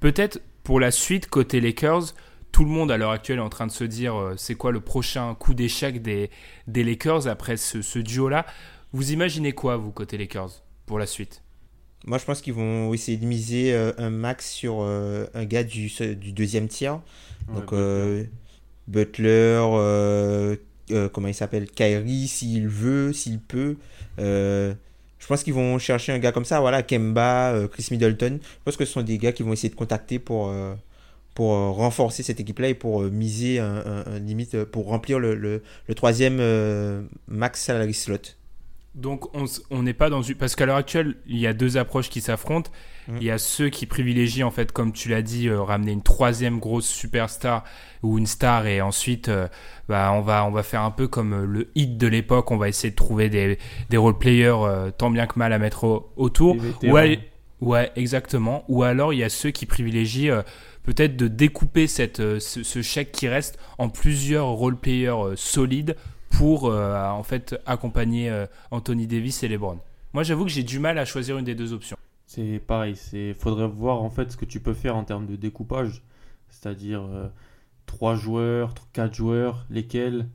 [SPEAKER 1] peut-être pour la suite côté Lakers, tout le monde à l'heure actuelle est en train de se dire euh, c'est quoi le prochain coup d'échec des, des Lakers après ce, ce duo-là. Vous imaginez quoi, vous, côté Lakers, pour la suite?
[SPEAKER 3] Moi, je pense qu'ils vont essayer de miser euh, un max sur euh, un gars du, du deuxième tiers. Donc, Butler, euh, comment il s'appelle Kyrie, s'il veut, s'il peut. je pense qu'ils vont chercher un gars comme ça, voilà, Kemba, Chris Middleton. Je pense que ce sont des gars qui vont essayer de contacter pour renforcer cette équipe-là et pour miser un, limite pour remplir le troisième max salary slot.
[SPEAKER 1] Donc on n'est pas dans une... Parce qu'à l'heure actuelle, il y a deux approches qui s'affrontent. Mm. Il y a ceux qui privilégient, en fait, comme tu l'as dit, euh, ramener une troisième grosse superstar ou une star et ensuite euh, bah, on, va, on va faire un peu comme euh, le hit de l'époque. On va essayer de trouver des, des role-players tant bien que mal à mettre autour. Ouais, ouais, exactement. Ou alors il y a ceux qui privilégient peut-être de découper cette, ce, ce, chèque qui reste en plusieurs role-players solides pour euh, en fait accompagner euh, Anthony Davis et LeBron. Moi, j'avoue que j'ai du mal à choisir une des deux options.
[SPEAKER 2] C'est pareil, c'est faudrait voir en fait ce que tu peux faire en termes de découpage, c'est-à-dire euh, trois joueurs, quatre joueurs, lesquels?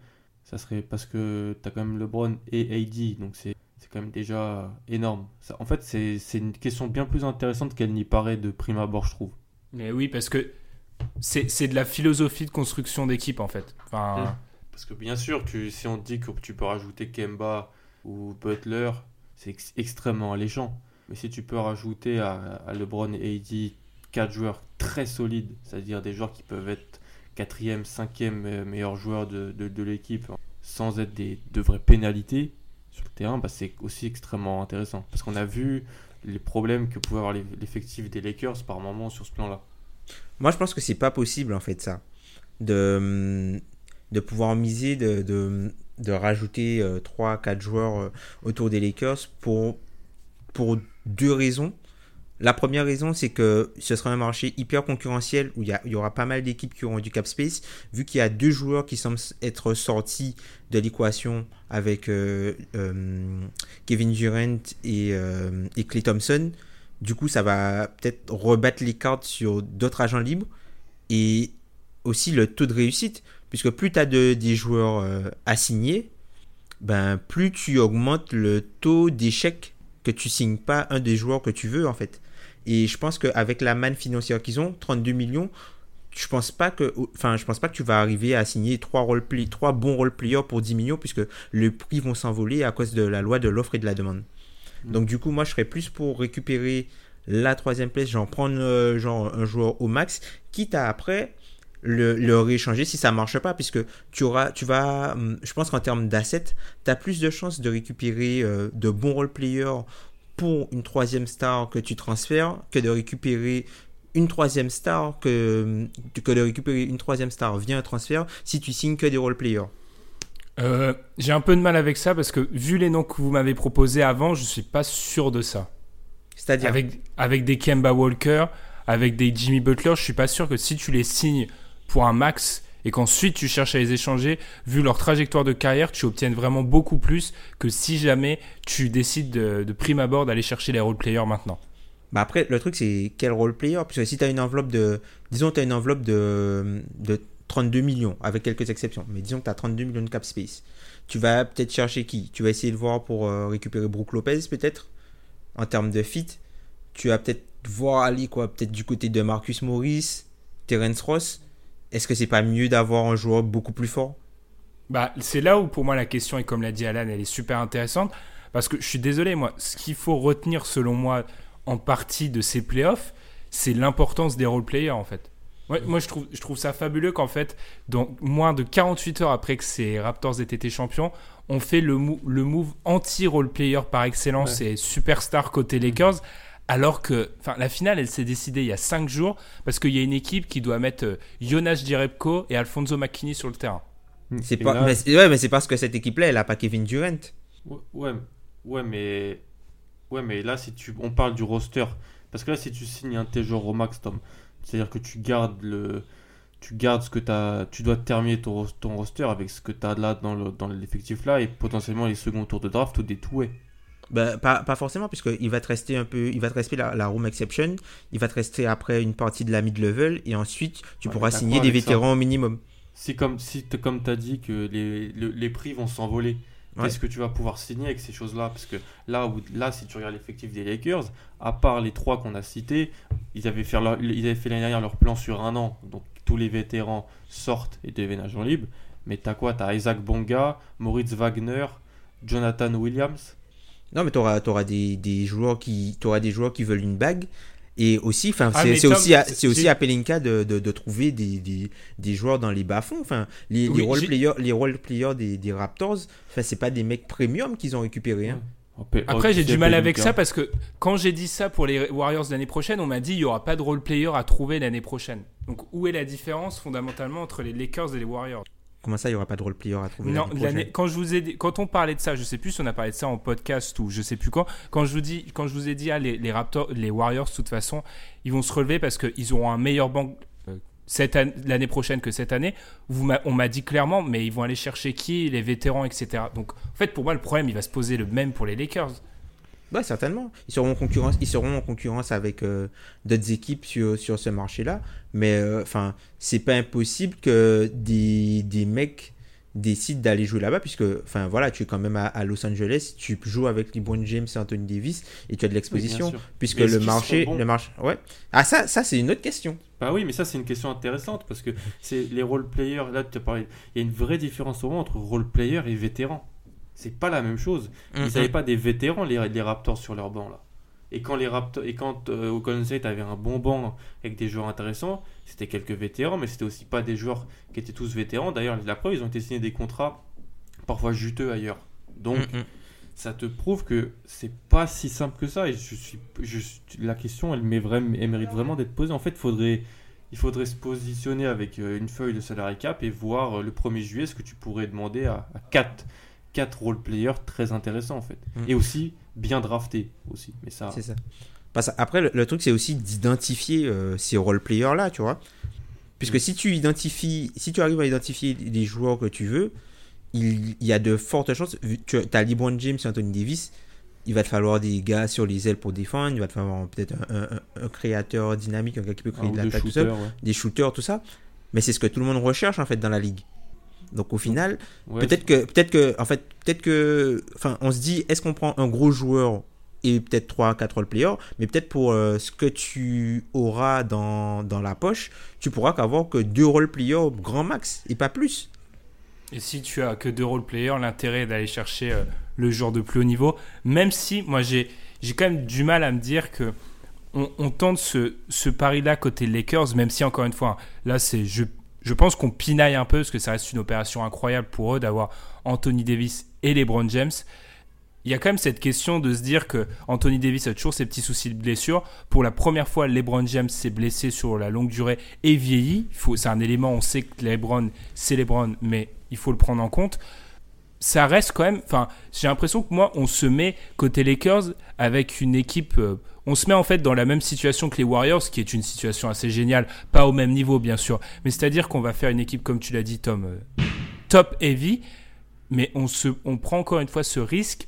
[SPEAKER 2] Ça serait parce que tu as quand même LeBron et AD, donc c'est quand même déjà énorme. Ça, en fait, c'est une question bien plus intéressante qu'elle n'y paraît de prime abord, je trouve.
[SPEAKER 1] Mais oui, parce que c'est de la philosophie de construction d'équipe en fait. Enfin,
[SPEAKER 2] mmh. Parce que bien sûr, si on dit que tu peux rajouter Kemba ou Butler, c'est extrêmement alléchant. Mais si tu peux rajouter à, LeBron et AD quatre joueurs très solides, c'est-à-dire des joueurs qui peuvent être quatrième, cinquième euh, meilleur joueur de, de, l'équipe, sans être des, de vraies pénalités sur le terrain, bah c'est aussi extrêmement intéressant. Parce qu'on a vu les problèmes que pouvait avoir l'effectif des Lakers par moment sur ce plan-là.
[SPEAKER 3] Moi, je pense que c'est pas possible en fait ça. De, hum, de pouvoir miser, de, de, rajouter 3-4 euh, joueurs euh, autour des Lakers pour, pour deux raisons. La première raison, c'est que ce sera un marché hyper concurrentiel où il y, aura pas mal d'équipes qui auront du cap space, vu qu'il y a deux joueurs qui semblent être sortis de l'équation avec euh, Kevin Durant et, et Clay Thompson. Du coup, ça va peut-être rebattre les cartes sur d'autres agents libres et aussi le taux de réussite puisque plus tu as de, des joueurs euh, assignés, ben, plus tu augmentes le taux d'échec que tu signes pas un des joueurs que tu veux en fait. Et je pense qu'avec la manne financière qu'ils ont, 32 millions, je pense pas que enfin je pense pas que tu vas arriver à signer trois role play, trois bons role players pour 10 millions puisque les prix vont s'envoler à cause de la loi de l'offre et de la demande.
[SPEAKER 2] Mm.
[SPEAKER 3] Donc du coup moi je serais plus pour récupérer la troisième place, genre prendre euh, genre un joueur au max, quitte à après le, le rééchanger si ça marche pas puisque tu auras tu vas hum, je pense qu'en termes d'assets tu as plus de chances de récupérer euh, de bons role players pour une troisième star que tu transfères que de récupérer une troisième star que, que de récupérer une troisième star via un transfert si tu signes que des role players.
[SPEAKER 1] Euh, J'ai un peu de mal avec ça parce que vu les noms que vous m'avez proposés avant, je suis pas sûr de ça.
[SPEAKER 3] C'est-à-dire?
[SPEAKER 1] Avec, avec des Kemba Walker, avec des Jimmy Butler, je suis pas sûr que si tu les signes pour un max et qu'ensuite tu cherches à les échanger, vu leur trajectoire de carrière, tu obtiennes vraiment beaucoup plus que si jamais tu décides de, de prime abord d'aller chercher les role players maintenant.
[SPEAKER 3] Bah après, le truc, c'est quel role player? Puisque si tu as une enveloppe de. Disons, tu as une enveloppe de, de 32 millions, avec quelques exceptions. Mais disons que tu as 32 millions de cap space. Tu vas peut-être chercher qui? Tu vas essayer de voir pour euh, récupérer Brook Lopez, peut-être? En termes de fit. Tu vas peut-être voir aller, quoi. Peut-être du côté de Marcus Morris, Terence Ross. Est-ce que c'est pas mieux d'avoir un joueur beaucoup plus fort?
[SPEAKER 1] Bah, c'est là où pour moi la question, et comme l'a dit Alan, elle est super intéressante. Parce que je suis désolé, moi, ce qu'il faut retenir selon moi en partie de ces playoffs, c'est l'importance des role players en fait. Ouais, moi, je trouve, je trouve ça fabuleux qu'en fait, dans moins de 48 heures après que ces Raptors aient été champions, on fait le, mou- le move anti-role player par excellence et superstar côté Lakers. Alors que enfin, la finale, elle s'est décidée il y a 5 jours parce qu'il y a une équipe qui doit mettre euh, Jonas Jerebko et Alfonso McKinney sur le terrain.
[SPEAKER 3] C'est
[SPEAKER 2] Et
[SPEAKER 3] pas,
[SPEAKER 2] là-
[SPEAKER 3] mais, c'est- ouais, mais c'est parce que cette équipe-là, elle a pas Kevin Durant.
[SPEAKER 2] Ouais, mais ouais, mais là, si tu, on parle du roster, parce que là, si tu signes un de tes joueurs au max, Tom, c'est-à-dire que tu gardes le, tu gardes ce que t'as, tu dois terminer ton, ros- ton roster avec ce que tu as là dans le, dans l'effectif là et potentiellement les seconds tours de draft ou des two
[SPEAKER 3] Bah, pas, pas forcément, puisqu'il va te rester un peu, il va te rester la, la room exception, il va te rester après une partie de la mid-level, et ensuite tu
[SPEAKER 2] Ouais,
[SPEAKER 3] pourras signer des vétérans au minimum.
[SPEAKER 2] Si comme si comme t'as dit que les, le- les prix vont s'envoler,
[SPEAKER 3] Ouais.
[SPEAKER 2] qu'est-ce que tu vas pouvoir signer avec ces choses-là? Parce que là, où, là, si tu regardes l'effectif des Lakers, à part les trois qu'on a cités, ils avaient fait leur- ils avaient fait l'année dernière leur plan sur un an, donc tous les vétérans sortent et deviennent agents libres. Mais t'as quoi? T'as Isaac Bonga, Moritz Wagner, Jonathan Williams.
[SPEAKER 3] Non, mais tu auras, des, des joueurs qui, t'auras des joueurs qui veulent une bague. Et aussi, enfin,
[SPEAKER 1] Ah,
[SPEAKER 3] c'est aussi, à-
[SPEAKER 1] c'est-
[SPEAKER 3] aussi à Pelinka de, de, de trouver des, des, des joueurs dans les bas-fonds. Enfin, les,
[SPEAKER 1] Oui,
[SPEAKER 3] les role players, les role players des, des Raptors, enfin, c'est pas des mecs premium qu'ils ont récupérés. Hein.
[SPEAKER 1] Après, j'ai du mal avec ça parce que quand j'ai dit ça pour les Warriors l'année prochaine, on m'a dit il n'y aura pas de role player à trouver l'année prochaine. Donc, où est la différence fondamentalement entre les Lakers et les Warriors?
[SPEAKER 3] Comment ça, il y aura pas de role player à trouver
[SPEAKER 1] Non, quand je vous ai dit- quand on parlait de ça, je sais plus si on a parlé de ça en podcast ou je sais plus quand. Quand je vous dis, quand je vous ai dit, ah, les, les Raptors, les Warriors, de toute façon, ils vont se relever parce qu'ils auront un meilleur banc euh, l'année prochaine que cette année. Vous on m'a dit clairement, mais ils vont aller chercher qui, les vétérans, etc. Donc, en fait, pour moi, le problème, il va se poser le même pour les Lakers.
[SPEAKER 3] Ouais, certainement. Ils seront en concurrence, ils seront en concurrence avec euh, d'autres équipes sur, sur ce marché-là. Mais euh, enfin, c'est pas impossible que des, des mecs décident d'aller jouer là-bas, puisque enfin voilà, tu es quand même à, à Los Angeles, tu joues avec LeBron James et Anthony Davis et tu as de l'exposition, puisque le marché, le marché, ouais. Ah ça, ça c'est une autre question.
[SPEAKER 2] Bah oui, mais ça c'est une question intéressante parce que c'est les role players. Là, tu as parlé. Il y a une vraie différence au moins entre role player et vétéran. C'est pas la même chose. Ils
[SPEAKER 3] Mhm.
[SPEAKER 2] n'avaient pas des vétérans les, les Raptors sur leur banc là. Et quand les Raptors et quand euh, au Golden State avait un bon banc avec des joueurs intéressants, c'était quelques vétérans, mais c'était aussi pas des joueurs qui étaient tous vétérans. D'ailleurs, la preuve, ils ont été signés des contrats parfois juteux ailleurs. Donc
[SPEAKER 3] Mhm.
[SPEAKER 2] ça te prouve que c'est pas si simple que ça. Et je suis, je, la question, elle, met vraiment, elle mérite vraiment d'être posée. En fait, faudrait, il faudrait se positionner avec euh, une feuille de salary cap et voir euh, le 1er juillet ce que tu pourrais demander à, à 4, 4 role players très intéressants en fait.
[SPEAKER 3] Mhm.
[SPEAKER 2] Et aussi bien draftés aussi. Mais ça,
[SPEAKER 3] C'est ça. Après, le, le truc, c'est aussi d'identifier euh, ces role-players-là, tu vois. Puisque si tu identifies, si tu arrives à identifier les joueurs que tu veux, il, il y a de fortes chances. Tu as LeBron James et Anthony Davis, il va te falloir des gars sur les ailes pour défendre, il va te falloir peut-être un, un- un créateur dynamique, un gars qui peut créer de l'attaque tout seul,
[SPEAKER 2] ouais.
[SPEAKER 3] des shooters, tout ça. Mais c'est ce que tout le monde recherche, en fait, dans la ligue. Donc au final,
[SPEAKER 2] Ouais,
[SPEAKER 3] peut-être que, peut-être que, en fait, peut-être que, enfin, on se dit, est-ce qu'on prend un gros joueur et peut-être 3 4 role players, mais peut-être pour euh, ce que tu auras dans, dans la poche, tu pourras qu'avoir que deux role players grand max et pas plus.
[SPEAKER 1] Et si tu as que deux role players, l'intérêt est d'aller chercher euh, le joueur de plus haut niveau, même si moi j'ai j'ai quand même du mal à me dire que on, tente ce, ce pari-là côté Lakers, même si encore une fois, là c'est je, je pense qu'on pinaille un peu parce que ça reste une opération incroyable pour eux d'avoir Anthony Davis et LeBron James. Il y a quand même cette question de se dire que Anthony Davis a toujours ses petits soucis de blessure. Pour la première fois, LeBron James s'est blessé sur la longue durée et vieilli. C'est un élément, on sait que LeBron, c'est LeBron, mais il faut le prendre en compte ça reste quand même. Enfin, j'ai l'impression que moi, on se met côté Lakers avec une équipe. Euh, on se met en fait dans la même situation que les Warriors, qui est une situation assez géniale, pas au même niveau bien sûr, mais c'est-à-dire qu'on va faire une équipe comme tu l'as dit, Tom, euh, top heavy, mais on se, on prend encore une fois ce risque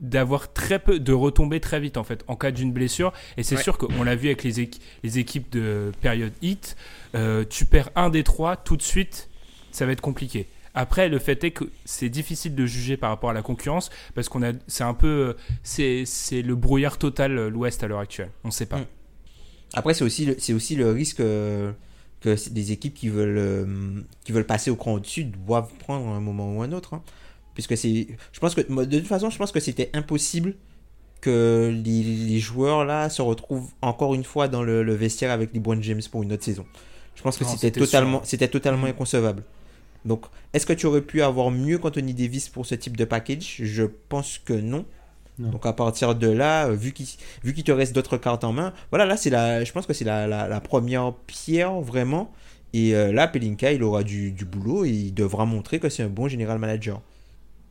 [SPEAKER 1] d'avoir très peu, de retomber très vite en fait en cas d'une blessure. Et c'est sûr qu'on l'a vu avec les, les, équipes de période hit, euh, tu perds un des trois tout de suite, ça va être compliqué. Après, le fait est que c'est difficile de juger par rapport à la concurrence parce qu'on a, c'est un peu, c'est, le brouillard total euh, l'Ouest à l'heure actuelle. On ne sait pas. Mm.
[SPEAKER 3] Après, c'est aussi, le, c'est aussi le risque euh, que des équipes qui veulent, euh, qui veulent passer au cran au-dessus doivent prendre un moment ou un autre. Hein. Puisque c'est, je pense que de toute façon, je pense que c'était impossible que les, joueurs là se retrouvent encore une fois dans le, vestiaire avec LeBron James pour une autre saison. Je pense que c'était, totalement, c'était totalement mm. inconcevable. Donc, est-ce que tu aurais pu avoir mieux qu'Anthony Davis pour ce type de package? Je pense que non. Donc à partir de là, euh, vu qu'il te reste d'autres cartes en main, voilà là c'est la, je pense que c'est la, la, première pierre vraiment. Et euh, là, Pelinka, il aura du, du, boulot et il devra montrer que c'est un bon général manager.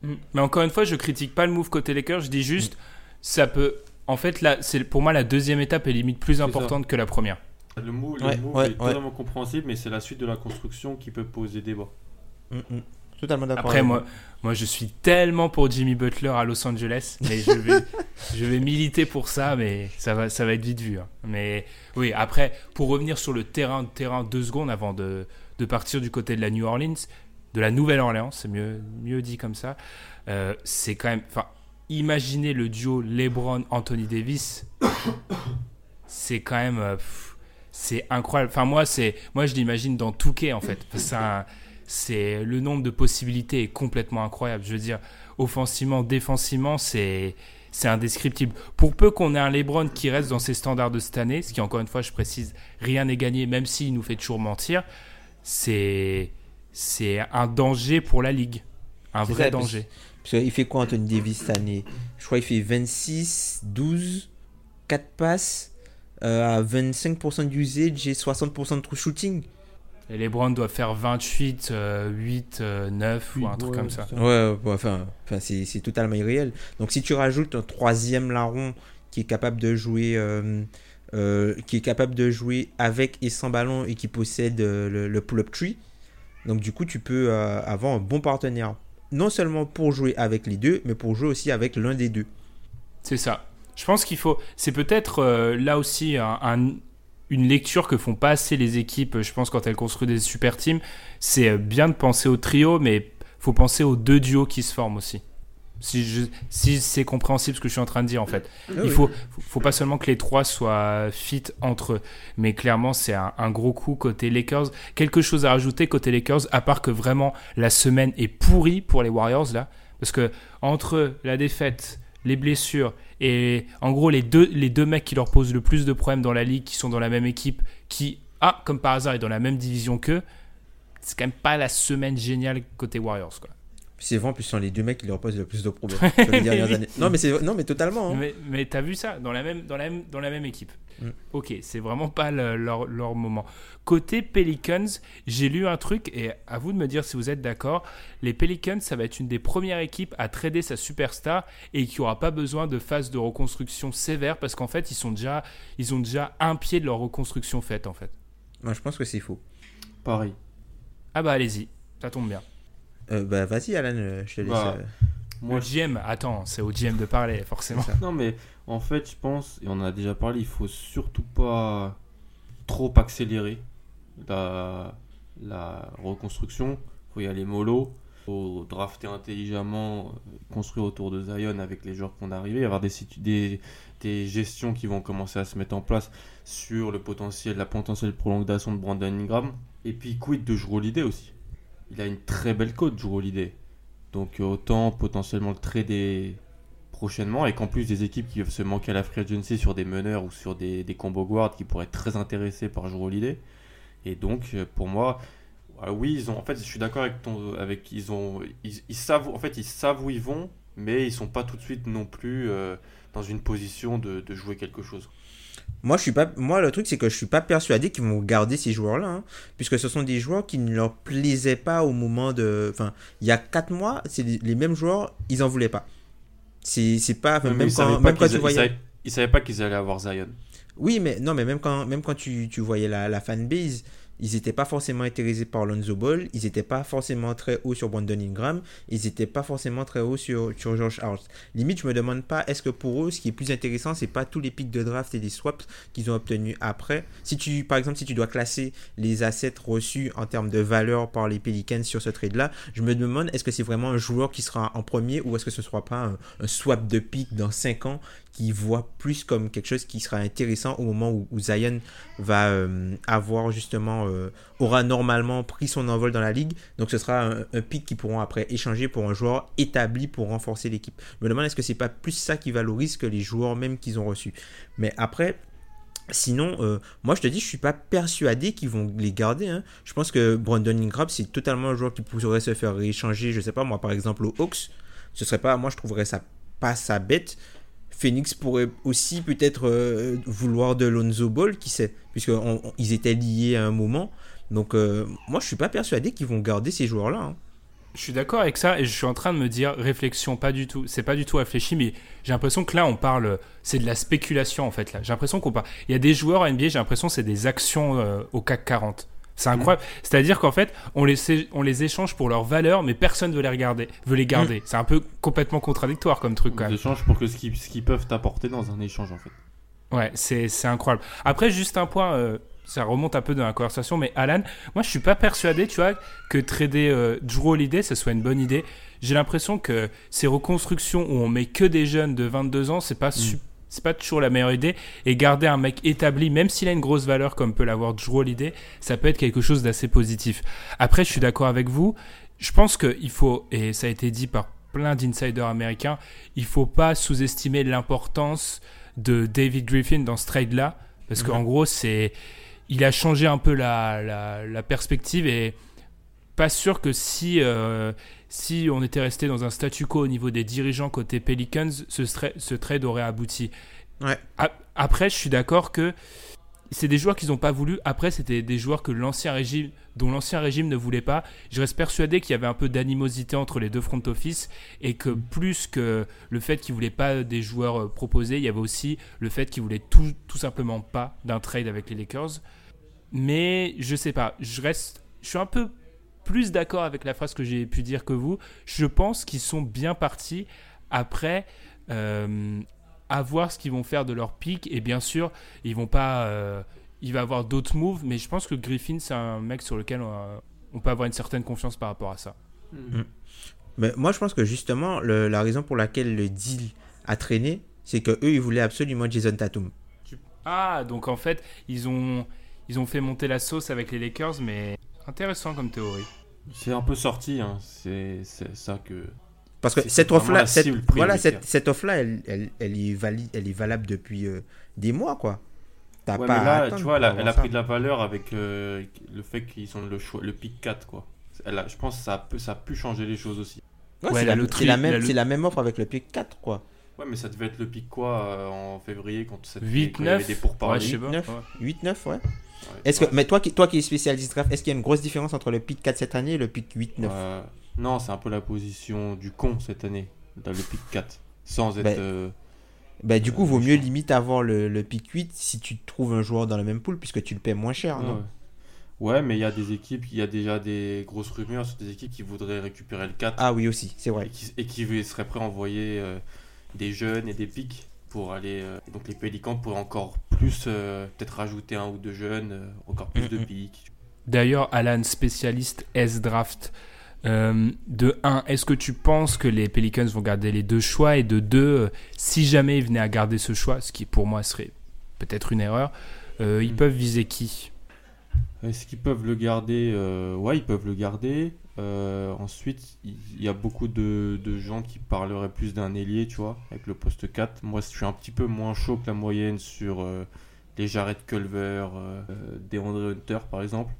[SPEAKER 1] Mm. Mais encore une fois, je critique pas le move côté Lakers, je dis juste, ça peut. En fait, là, c'est pour moi la deuxième étape est limite plus importante que la première.
[SPEAKER 2] Le move, le move est totalement compréhensible, mais c'est la suite de la construction qui peut poser débat.
[SPEAKER 3] Mm, mm. Totalement d'accord.
[SPEAKER 1] Après, moi, moi, je suis tellement pour Jimmy Butler à Los Angeles, mais je vais, je vais militer pour ça, mais ça va, ça va être vite vu. Hein. Mais oui, après, pour revenir sur le terrain, terrain deux secondes avant de, de partir du côté de la New Orleans, de la Nouvelle-Orléans, c'est mieux, mieux dit comme ça. Euh, c'est quand même, enfin, imaginez le duo LeBron-Anthony Davis, c'est quand même, euh, c'est incroyable. Enfin, moi, c'est, moi, je l'imagine dans Touquet en fait. C'est un c'est le nombre de possibilités est complètement incroyable. Je veux dire, offensivement, défensivement, c'est c'est indescriptible. Pour peu qu'on ait un LeBron qui reste dans ses standards de cette année, ce qui encore une fois, je précise, rien n'est gagné, même s'il nous fait toujours mentir, c'est c'est un danger pour la ligue, un vrai danger.
[SPEAKER 3] il fait quoi Anthony Davis cette année? Je crois qu'il fait 26, 12, 4 passes, euh, à 25% d'usage et 60% de true shooting.
[SPEAKER 1] Et les Browns doivent faire 28, 8, 9 ou un truc comme ça.
[SPEAKER 3] Ouais, enfin, enfin c'est totalement irréel. Donc si tu rajoutes un troisième larron qui est capable de jouer, euh, euh, qui est capable de jouer avec et sans ballon et qui possède euh, le, pull-up tree, donc du coup tu peux avoir un bon partenaire. Non seulement pour jouer avec les deux, mais pour jouer aussi avec l'un des deux.
[SPEAKER 1] C'est ça. Je pense qu'il faut. C'est peut-être là aussi un une lecture que font pas assez les équipes, je pense, quand elles construisent des super teams. C'est euh, bien de penser au trio, mais faut penser aux deux duos qui se forment aussi. Si, si c'est compréhensible ce que je suis en train de dire en fait. Ah Il faut, faut pas seulement que les trois soient fit entre eux, mais clairement c'est un, un, gros coup côté Lakers. Quelque chose à rajouter côté Lakers, à part que vraiment la semaine est pourrie pour les Warriors là, parce que entre la défaite, les blessures et en gros, les deux, les deux mecs qui leur posent le plus de problèmes dans la ligue, qui sont dans la même équipe, qui, ah, comme par hasard, est dans la même division qu'eux, c'est quand même pas la semaine géniale côté Warriors, quoi.
[SPEAKER 3] C'est vraiment, plus sont les deux mecs qui leur posent le plus de problèmes les dernières années. Non, mais, non, mais totalement. Hein.
[SPEAKER 1] Mais, mais t'as vu ça dans la même, dans la même, dans la même équipe. Mm. Ok, c'est vraiment pas leur, leur, moment. Côté Pelicans, j'ai lu un truc et à vous de me dire si vous êtes d'accord. Les Pelicans, ça va être une des premières équipes à trader sa superstar et qui aura pas besoin de phase de reconstruction sévère parce qu'en fait, ils, sont déjà, ils ont déjà un pied de leur reconstruction faite en fait.
[SPEAKER 3] Moi, je pense que c'est faux.
[SPEAKER 2] Pareil.
[SPEAKER 1] Ah bah allez-y, ça tombe bien.
[SPEAKER 3] Euh, bah vas-y Alan, euh, je te laisse. Bah, euh.
[SPEAKER 1] Moi, GM, attends, c'est au GM de parler, forcément.
[SPEAKER 2] Non, mais en fait, je pense, et on en a déjà parlé, il faut surtout pas trop accélérer la, la reconstruction. Il faut y aller mollo. Il faut drafter intelligemment, construire autour de Zion avec les joueurs qui vont arriver, avoir des, des, des gestions qui vont commencer à se mettre en place sur le potentiel, la potentielle prolongation de Brandon Ingram. Et puis quid de Jrue Holiday aussi? Il a une très belle côte, Jrue Holiday. Donc autant potentiellement le trader prochainement et qu'en plus des équipes qui peuvent se manquer à la free agency sur des meneurs ou sur des, des combo guards qui pourraient être très intéressés par Jrue Holiday. Et donc pour moi, ah oui, ils. En fait, je suis d'accord avec ton. Avec ils ont. Ils, savent. En fait, ils savent où ils vont, mais ils sont pas tout de suite non plus euh, dans une position de, jouer quelque chose.
[SPEAKER 3] Moi, je suis pas. Moi, le truc, c'est que je suis pas persuadé qu'ils vont garder ces joueurs-là, hein, puisque ce sont des joueurs qui ne leur plaisaient pas au moment de. Enfin, il y a 4 mois, c'est les, mêmes joueurs, ils en voulaient pas. C'est pas. même, quand, même quand tu voyais.
[SPEAKER 2] Ils savaient, pas qu'ils allaient avoir Zion.
[SPEAKER 3] Oui, mais non, mais même quand, même quand tu, tu voyais la, la fanbase ils n'étaient pas forcément intéressés par Lonzo Ball, ils n'étaient pas forcément très haut sur Brandon Ingram, ils n'étaient pas forcément très haut sur, George House. Limite, je me demande pas, est-ce que pour eux, ce qui est plus intéressant, c'est pas tous les pics de draft et les swaps qu'ils ont obtenus après? Si tu, par exemple, si tu dois classer les assets reçus en termes de valeur par les Pelicans sur ce trade-là, je me demande, est-ce que c'est vraiment un joueur qui sera en premier ou est-ce que ce ne sera pas un, un swap de pics dans 5 ans qui voit plus comme quelque chose qui sera intéressant au moment où, Zion va euh, avoir justement, euh, aura normalement pris son envol dans la ligue. Donc ce sera un, pic qu'ils pourront après échanger pour un joueur établi pour renforcer l'équipe. Je me demande est-ce que c'est pas plus ça qui valorise que les joueurs même qu'ils ont reçus? Mais après, Sinon, euh, moi je te dis, je suis pas persuadé qu'ils vont les garder. Hein. Je pense que Brandon Ingram, c'est totalement un joueur qui pourrait se faire échanger, je sais pas moi, par exemple aux Hawks. Ce serait pas, moi je trouverais ça pas sa bête. Phoenix pourrait aussi peut-être euh, vouloir de Lonzo Ball, qui sait, puisqu'ils étaient liés à un moment. Donc euh, moi je suis pas persuadé qu'ils vont garder ces joueurs-là. Hein.
[SPEAKER 1] Je suis d'accord avec ça et je suis en train de me dire réflexion, pas du tout. C'est pas du tout réfléchi, mais j'ai l'impression que là on parle, c'est de la spéculation en fait là. J'ai l'impression qu'on parle. Il y a des joueurs à NBA, j'ai l'impression c'est des actions euh, au CAC 40. C'est incroyable. C'est-à-dire qu'en fait, on les, on les échange pour leur valeur, mais personne veut les regarder, veut les garder. Mm. C'est un peu complètement contradictoire comme truc. Quand
[SPEAKER 2] même. échange pour que ce qu'ils peuvent t'apporter dans un échange en fait.
[SPEAKER 1] Ouais, c'est incroyable. Après, juste un point, euh, ça remonte un peu dans la conversation, mais Alan, moi je suis pas persuadé, tu vois, que trader euh, Drew Holiday, ce soit une bonne idée. J'ai l'impression que ces reconstructions où on met que des jeunes de 22 ans, c'est pas mm. super c'est pas toujours la meilleure idée. Et garder un mec établi, même s'il a une grosse valeur comme peut l'avoir Drew Holiday, ça peut être quelque chose d'assez positif. Après, je suis d'accord avec vous. Je pense qu'il faut, et ça a été dit par plein d'insiders américains, il faut pas sous-estimer l'importance de David Griffin dans ce trade-là. Parce qu'en gros, c'est, il a changé un peu la, la, perspective et pas sûr que si, euh, si on était resté dans un statu quo au niveau des dirigeants côté Pelicans, ce, ce trade aurait abouti.
[SPEAKER 3] Ouais.
[SPEAKER 1] Après, je suis d'accord que c'est des joueurs qu'ils n'ont pas voulu. Après, c'était des joueurs que l'ancien régime, dont l'ancien régime ne voulait pas. Je reste persuadé qu'il y avait un peu d'animosité entre les deux front office et que plus que le fait qu'ils voulaient pas des joueurs euh, proposés, il y avait aussi le fait qu'ils voulaient tout, tout simplement pas d'un trade avec les Lakers. Mais je sais pas, je reste, je suis un peu plus d'accord avec la phrase que j'ai pu dire que vous. Je pense qu'ils sont bien partis après euh, à voir ce qu'ils vont faire de leur pic. Et bien sûr, ils vont pas. Euh, il va avoir d'autres moves, mais je pense que Griffin, c'est un mec sur lequel on, peut avoir une certaine confiance par rapport à ça.
[SPEAKER 3] Mm. Mais moi, je pense que justement, la raison pour laquelle le deal a traîné, c'est que eux, ils voulaient absolument Jason Tatum.
[SPEAKER 1] Ah, donc en fait, ils ont, ils ont fait monter la sauce avec les Lakers, mais Intéressant comme théorie.
[SPEAKER 2] C'est un peu sorti, hein. c'est ça que.
[SPEAKER 3] Parce que cette offre-là, cette, voilà, cette, cette offre-là, elle, elle, elle, est valide, elle est valable depuis euh, des mois, quoi.
[SPEAKER 2] As pas mais là, tu vois, elle a, elle a pris de la valeur avec euh, le fait qu'ils sont le, choix, le pick 4, quoi. Elle a, je pense que ça a, pu, ça a pu changer les choses aussi.
[SPEAKER 3] Ouais, c'est la, la, même, la, la même offre avec le pick 4, quoi.
[SPEAKER 2] Ouais, mais ça devait être le pic quoi euh, en février quand,
[SPEAKER 1] ça 8, 9
[SPEAKER 2] des pourparlers.
[SPEAKER 3] 8, 9, 8, 9, ouais. Est-ce que, mais toi qui, toi qui es spécialiste draft, est-ce qu'il y a une grosse différence entre le pick 4 cette année et le pick 8-9 euh,
[SPEAKER 2] Non, c'est un peu la position du con cette année, dans le pick 4. Sans être. Ben,
[SPEAKER 3] bah, du coup, vaut mieux limite avoir le, le pick 8 si tu trouves un joueur dans le même pool, puisque tu le paies moins cher,
[SPEAKER 2] non? ouais. mais il y a des équipes, il y a déjà des grosses rumeurs sur des équipes qui voudraient récupérer le 4.
[SPEAKER 3] Ah oui, aussi, c'est vrai.
[SPEAKER 2] Et qui, et seraient prêts à envoyer des jeunes et des pics pour aller. Euh, donc les Pélicans pourraient encore plus, euh, peut-être rajouter un ou deux jeunes, euh, encore plus de pics.
[SPEAKER 1] D'ailleurs, Alan, spécialiste S-Draft, Euh, de 1, est-ce que tu penses que les Pelicans vont garder les deux choix? Et de 2, si jamais ils venaient à garder ce choix, ce qui pour moi serait peut-être une erreur, euh, ils
[SPEAKER 2] Mm.
[SPEAKER 1] peuvent viser qui?
[SPEAKER 2] Est-ce qu'ils peuvent le garder Euh, Ouais, ils peuvent le garder. Euh, ensuite, il y a beaucoup de, de gens qui parleraient plus d'un ailier, tu vois, avec le poste 4. Moi, je suis un petit peu moins chaud que la moyenne sur euh, les Jared Culver, DeAndre Hunter, par exemple.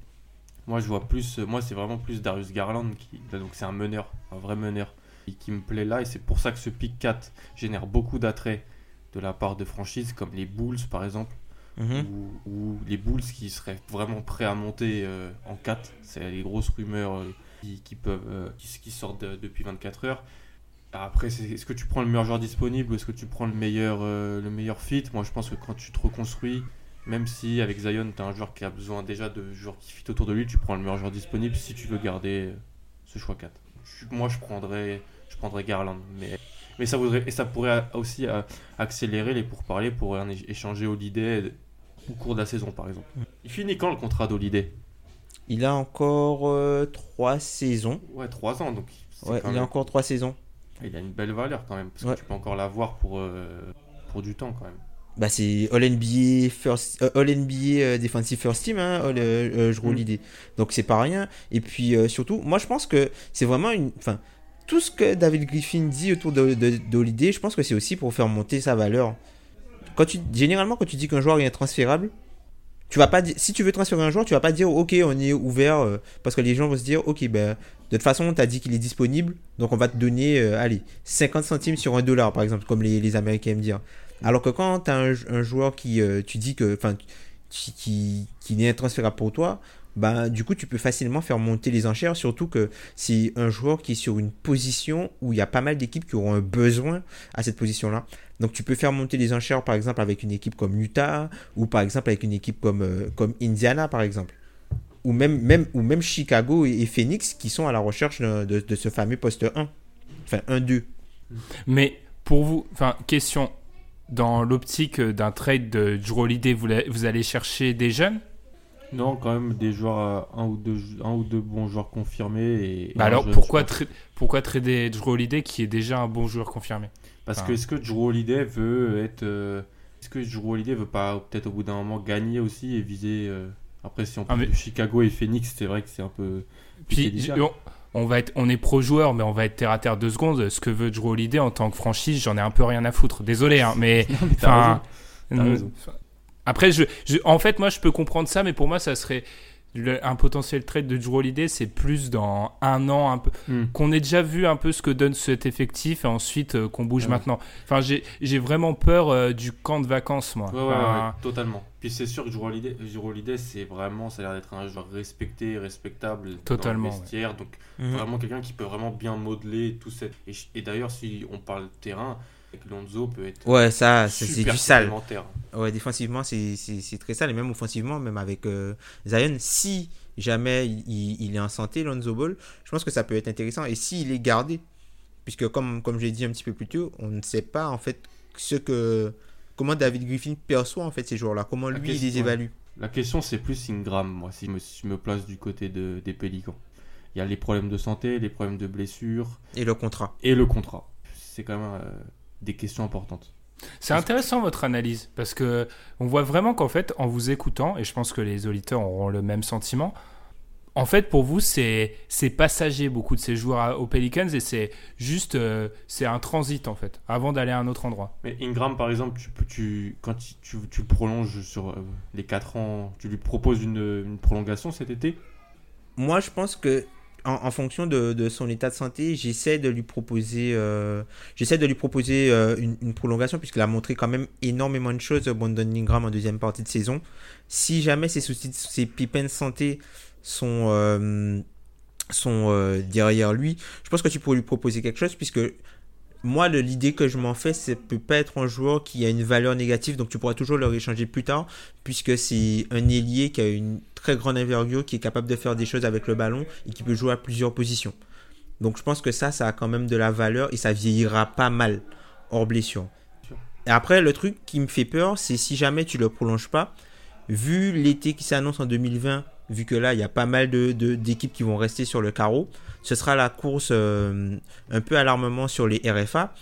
[SPEAKER 2] Moi, je vois plus. Moi, c'est vraiment plus Darius Garland, qui, donc c'est un meneur, un vrai meneur, qui me plaît là. Et c'est pour ça que ce pick 4 génère beaucoup d'attrait de la part de franchises comme les Bulls, par exemple
[SPEAKER 3] Mhm.
[SPEAKER 2] ou, les Bulls qui seraient vraiment prêts à monter euh, en 4. C'est les grosses rumeurs euh, qui, peuvent, euh, qui, sortent de- depuis 24 heures. Après, est-ce que tu prends le meilleur joueur disponible ou est-ce que tu prends le meilleur, le meilleur fit? Moi, je pense que quand tu te reconstruis, même si avec Zion, tu as un joueur qui a besoin déjà de joueurs qui fit autour de lui, tu prends le meilleur joueur disponible si tu veux garder ce choix 4. Je- moi, je prendrais, je prendrais Garland. Mais, mais ça, voudrait, et ça pourrait aussi accélérer les pourparlers pour échanger Holiday au cours de la saison, par exemple. Il finit quand le contrat d'Holiday?
[SPEAKER 3] Il a encore euh, trois saisons.
[SPEAKER 2] Ouais, 3 ans, donc
[SPEAKER 3] Ouais, il a encore trois saisons.
[SPEAKER 2] il a une belle valeur quand même, parce
[SPEAKER 3] Ouais.
[SPEAKER 2] que tu peux encore l'avoir pour, euh, pour du temps quand même.
[SPEAKER 3] Bah, c'est All NBA First, euh, All NBA euh, Defensive First Team, hein, All, euh, euh, je roule
[SPEAKER 2] Mm.
[SPEAKER 3] l'idée. Donc c'est pas rien. Et puis euh, surtout, moi je pense que c'est vraiment une. Enfin, tout ce que David Griffin dit autour de, de, de Holiday, je pense que c'est aussi pour faire monter sa valeur. Quand généralement, quand tu dis qu'un joueur est intransférable, tu vas pas si tu veux transférer un joueur, tu vas pas dire ok, on est ouvert euh, parce que les gens vont se dire ok, ben de toute façon, tu as dit qu'il est disponible, donc on va te donner, euh, allez, 50 centimes sur un dollar par exemple, comme les, Américains aiment dire. Alors que quand tu as un, joueur qui, euh, tu dis que, enfin, qui, qui, intransférable pour toi, bah, du coup, tu peux facilement faire monter les enchères, surtout que c'est un joueur qui est sur une position où il y a pas mal d'équipes qui auront un besoin à cette position-là. Donc, tu peux faire monter les enchères, par exemple, avec une équipe comme Utah, ou par exemple avec une équipe comme, euh, comme Indiana, par exemple. Ou même, même, ou même Chicago et, et Phoenix qui sont à la recherche de, de- de ce fameux poste 1. Enfin, 1-2.
[SPEAKER 1] Mais pour vous, enfin, question, dans l'optique d'un trade de Drew Holiday, vous, vous allez chercher des jeunes?
[SPEAKER 2] Non, quand même des joueurs, euh, un ou deux, un ou deux bons joueurs confirmés. Et,
[SPEAKER 1] Bah alors
[SPEAKER 2] jeune,
[SPEAKER 1] pourquoi, tra- pourquoi trader Drew Holiday qui est déjà un bon joueur confirmé?
[SPEAKER 2] Parce que est-ce que Drew Holiday veut être. euh, est-ce que Drew Holiday veut pas peut-être au bout d'un moment gagner aussi et viser. euh, Après, si on
[SPEAKER 1] Ah,
[SPEAKER 2] parle
[SPEAKER 1] mais-
[SPEAKER 2] de Chicago et Phoenix, c'est vrai que c'est un peu.
[SPEAKER 1] Puis on, on va être, on est pro joueur, mais on va être terre à terre deux secondes. Ce que veut Drew Holiday en tant que franchise, j'en ai un peu rien à foutre. Désolé, hein, mais
[SPEAKER 2] Non, mais raison.
[SPEAKER 1] Après, je, je- en fait, moi, je peux comprendre ça, mais pour moi, ça serait le- un potentiel trade de Drew Holiday, c'est plus dans un an, un peu,
[SPEAKER 2] Hmm.
[SPEAKER 1] qu'on ait déjà vu un peu ce que donne cet effectif et ensuite euh, qu'on bouge
[SPEAKER 2] Ouais.
[SPEAKER 1] maintenant. Enfin, j'ai j'ai vraiment peur euh, du camp de vacances, moi.
[SPEAKER 2] Ouais, ouais, ouais,
[SPEAKER 1] Enfin,
[SPEAKER 2] ouais, totalement. Puis c'est sûr que Drew Holiday, Drew Holiday, c'est vraiment, ça a l'air d'être un joueur respecté, respectable
[SPEAKER 1] Totalement,
[SPEAKER 2] dans le vestiaire. Donc
[SPEAKER 3] Mhm.
[SPEAKER 2] vraiment quelqu'un qui peut vraiment bien modeler tout ça. Et, et d'ailleurs, si on parle terrain, avec Lonzo peut être
[SPEAKER 3] Ouais, ça, c'est du sale. Ouais, défensivement, c'est très sale. Et même offensivement, même avec euh, Zion, si jamais il, est en santé, Lonzo Ball, je pense que ça peut être intéressant. Et s'il est gardé, puisque comme, comme je l'ai dit un petit peu plus tôt, on ne sait pas en fait ce que comment David Griffin perçoit en fait ces joueurs-là, comment lui il les évalue.
[SPEAKER 2] La question, c'est plus Ingram, moi, si je me, si je me place du côté de, des Pélicans. Il y a les problèmes de santé, les problèmes de blessures
[SPEAKER 3] Et le contrat.
[SPEAKER 2] et le contrat. C'est quand même euh, des questions importantes.
[SPEAKER 1] C'est intéressant votre analyse parce que on voit vraiment qu'en fait, en vous écoutant, et je pense que les auditeurs auront le même sentiment, en fait, pour vous, c'est c'est passager beaucoup de ces joueurs à- aux Pelicans et c'est juste euh, c'est un transit en fait avant d'aller à un autre endroit.
[SPEAKER 2] Mais Ingram, par exemple, tu, quand tu, tu, tu le prolonges sur euh, les 4 ans, tu lui proposes une, une prolongation cet été?
[SPEAKER 3] Moi, je pense que en, fonction de, son état de santé, j'essaie de lui proposer, euh, euh, une, prolongation puisqu'il a montré quand même énormément de choses, Brandon Ingram en deuxième partie de saison. Si jamais ses soucis, ses pépins de santé sont sont euh, derrière lui, je pense que tu pourrais lui proposer quelque chose puisque moi, l'idée que je m'en fais, c'est peut pas être un joueur qui a une valeur négative, donc tu pourras toujours le rééchanger plus tard, puisque c'est un ailier qui a une très grande envergure, qui est capable de faire des choses avec le ballon et qui peut jouer à plusieurs positions. Donc je pense que ça, ça a quand même de la valeur et ça vieillira pas mal, hors blessure. Et après, le truc qui me fait peur, c'est si jamais tu le prolonges pas, vu l'été qui s'annonce en 2020, vu que là, il y a pas mal d'équipes de, d'équipes qui vont rester sur le carreau. Ce sera la course euh, un peu à l'armement sur les RFA.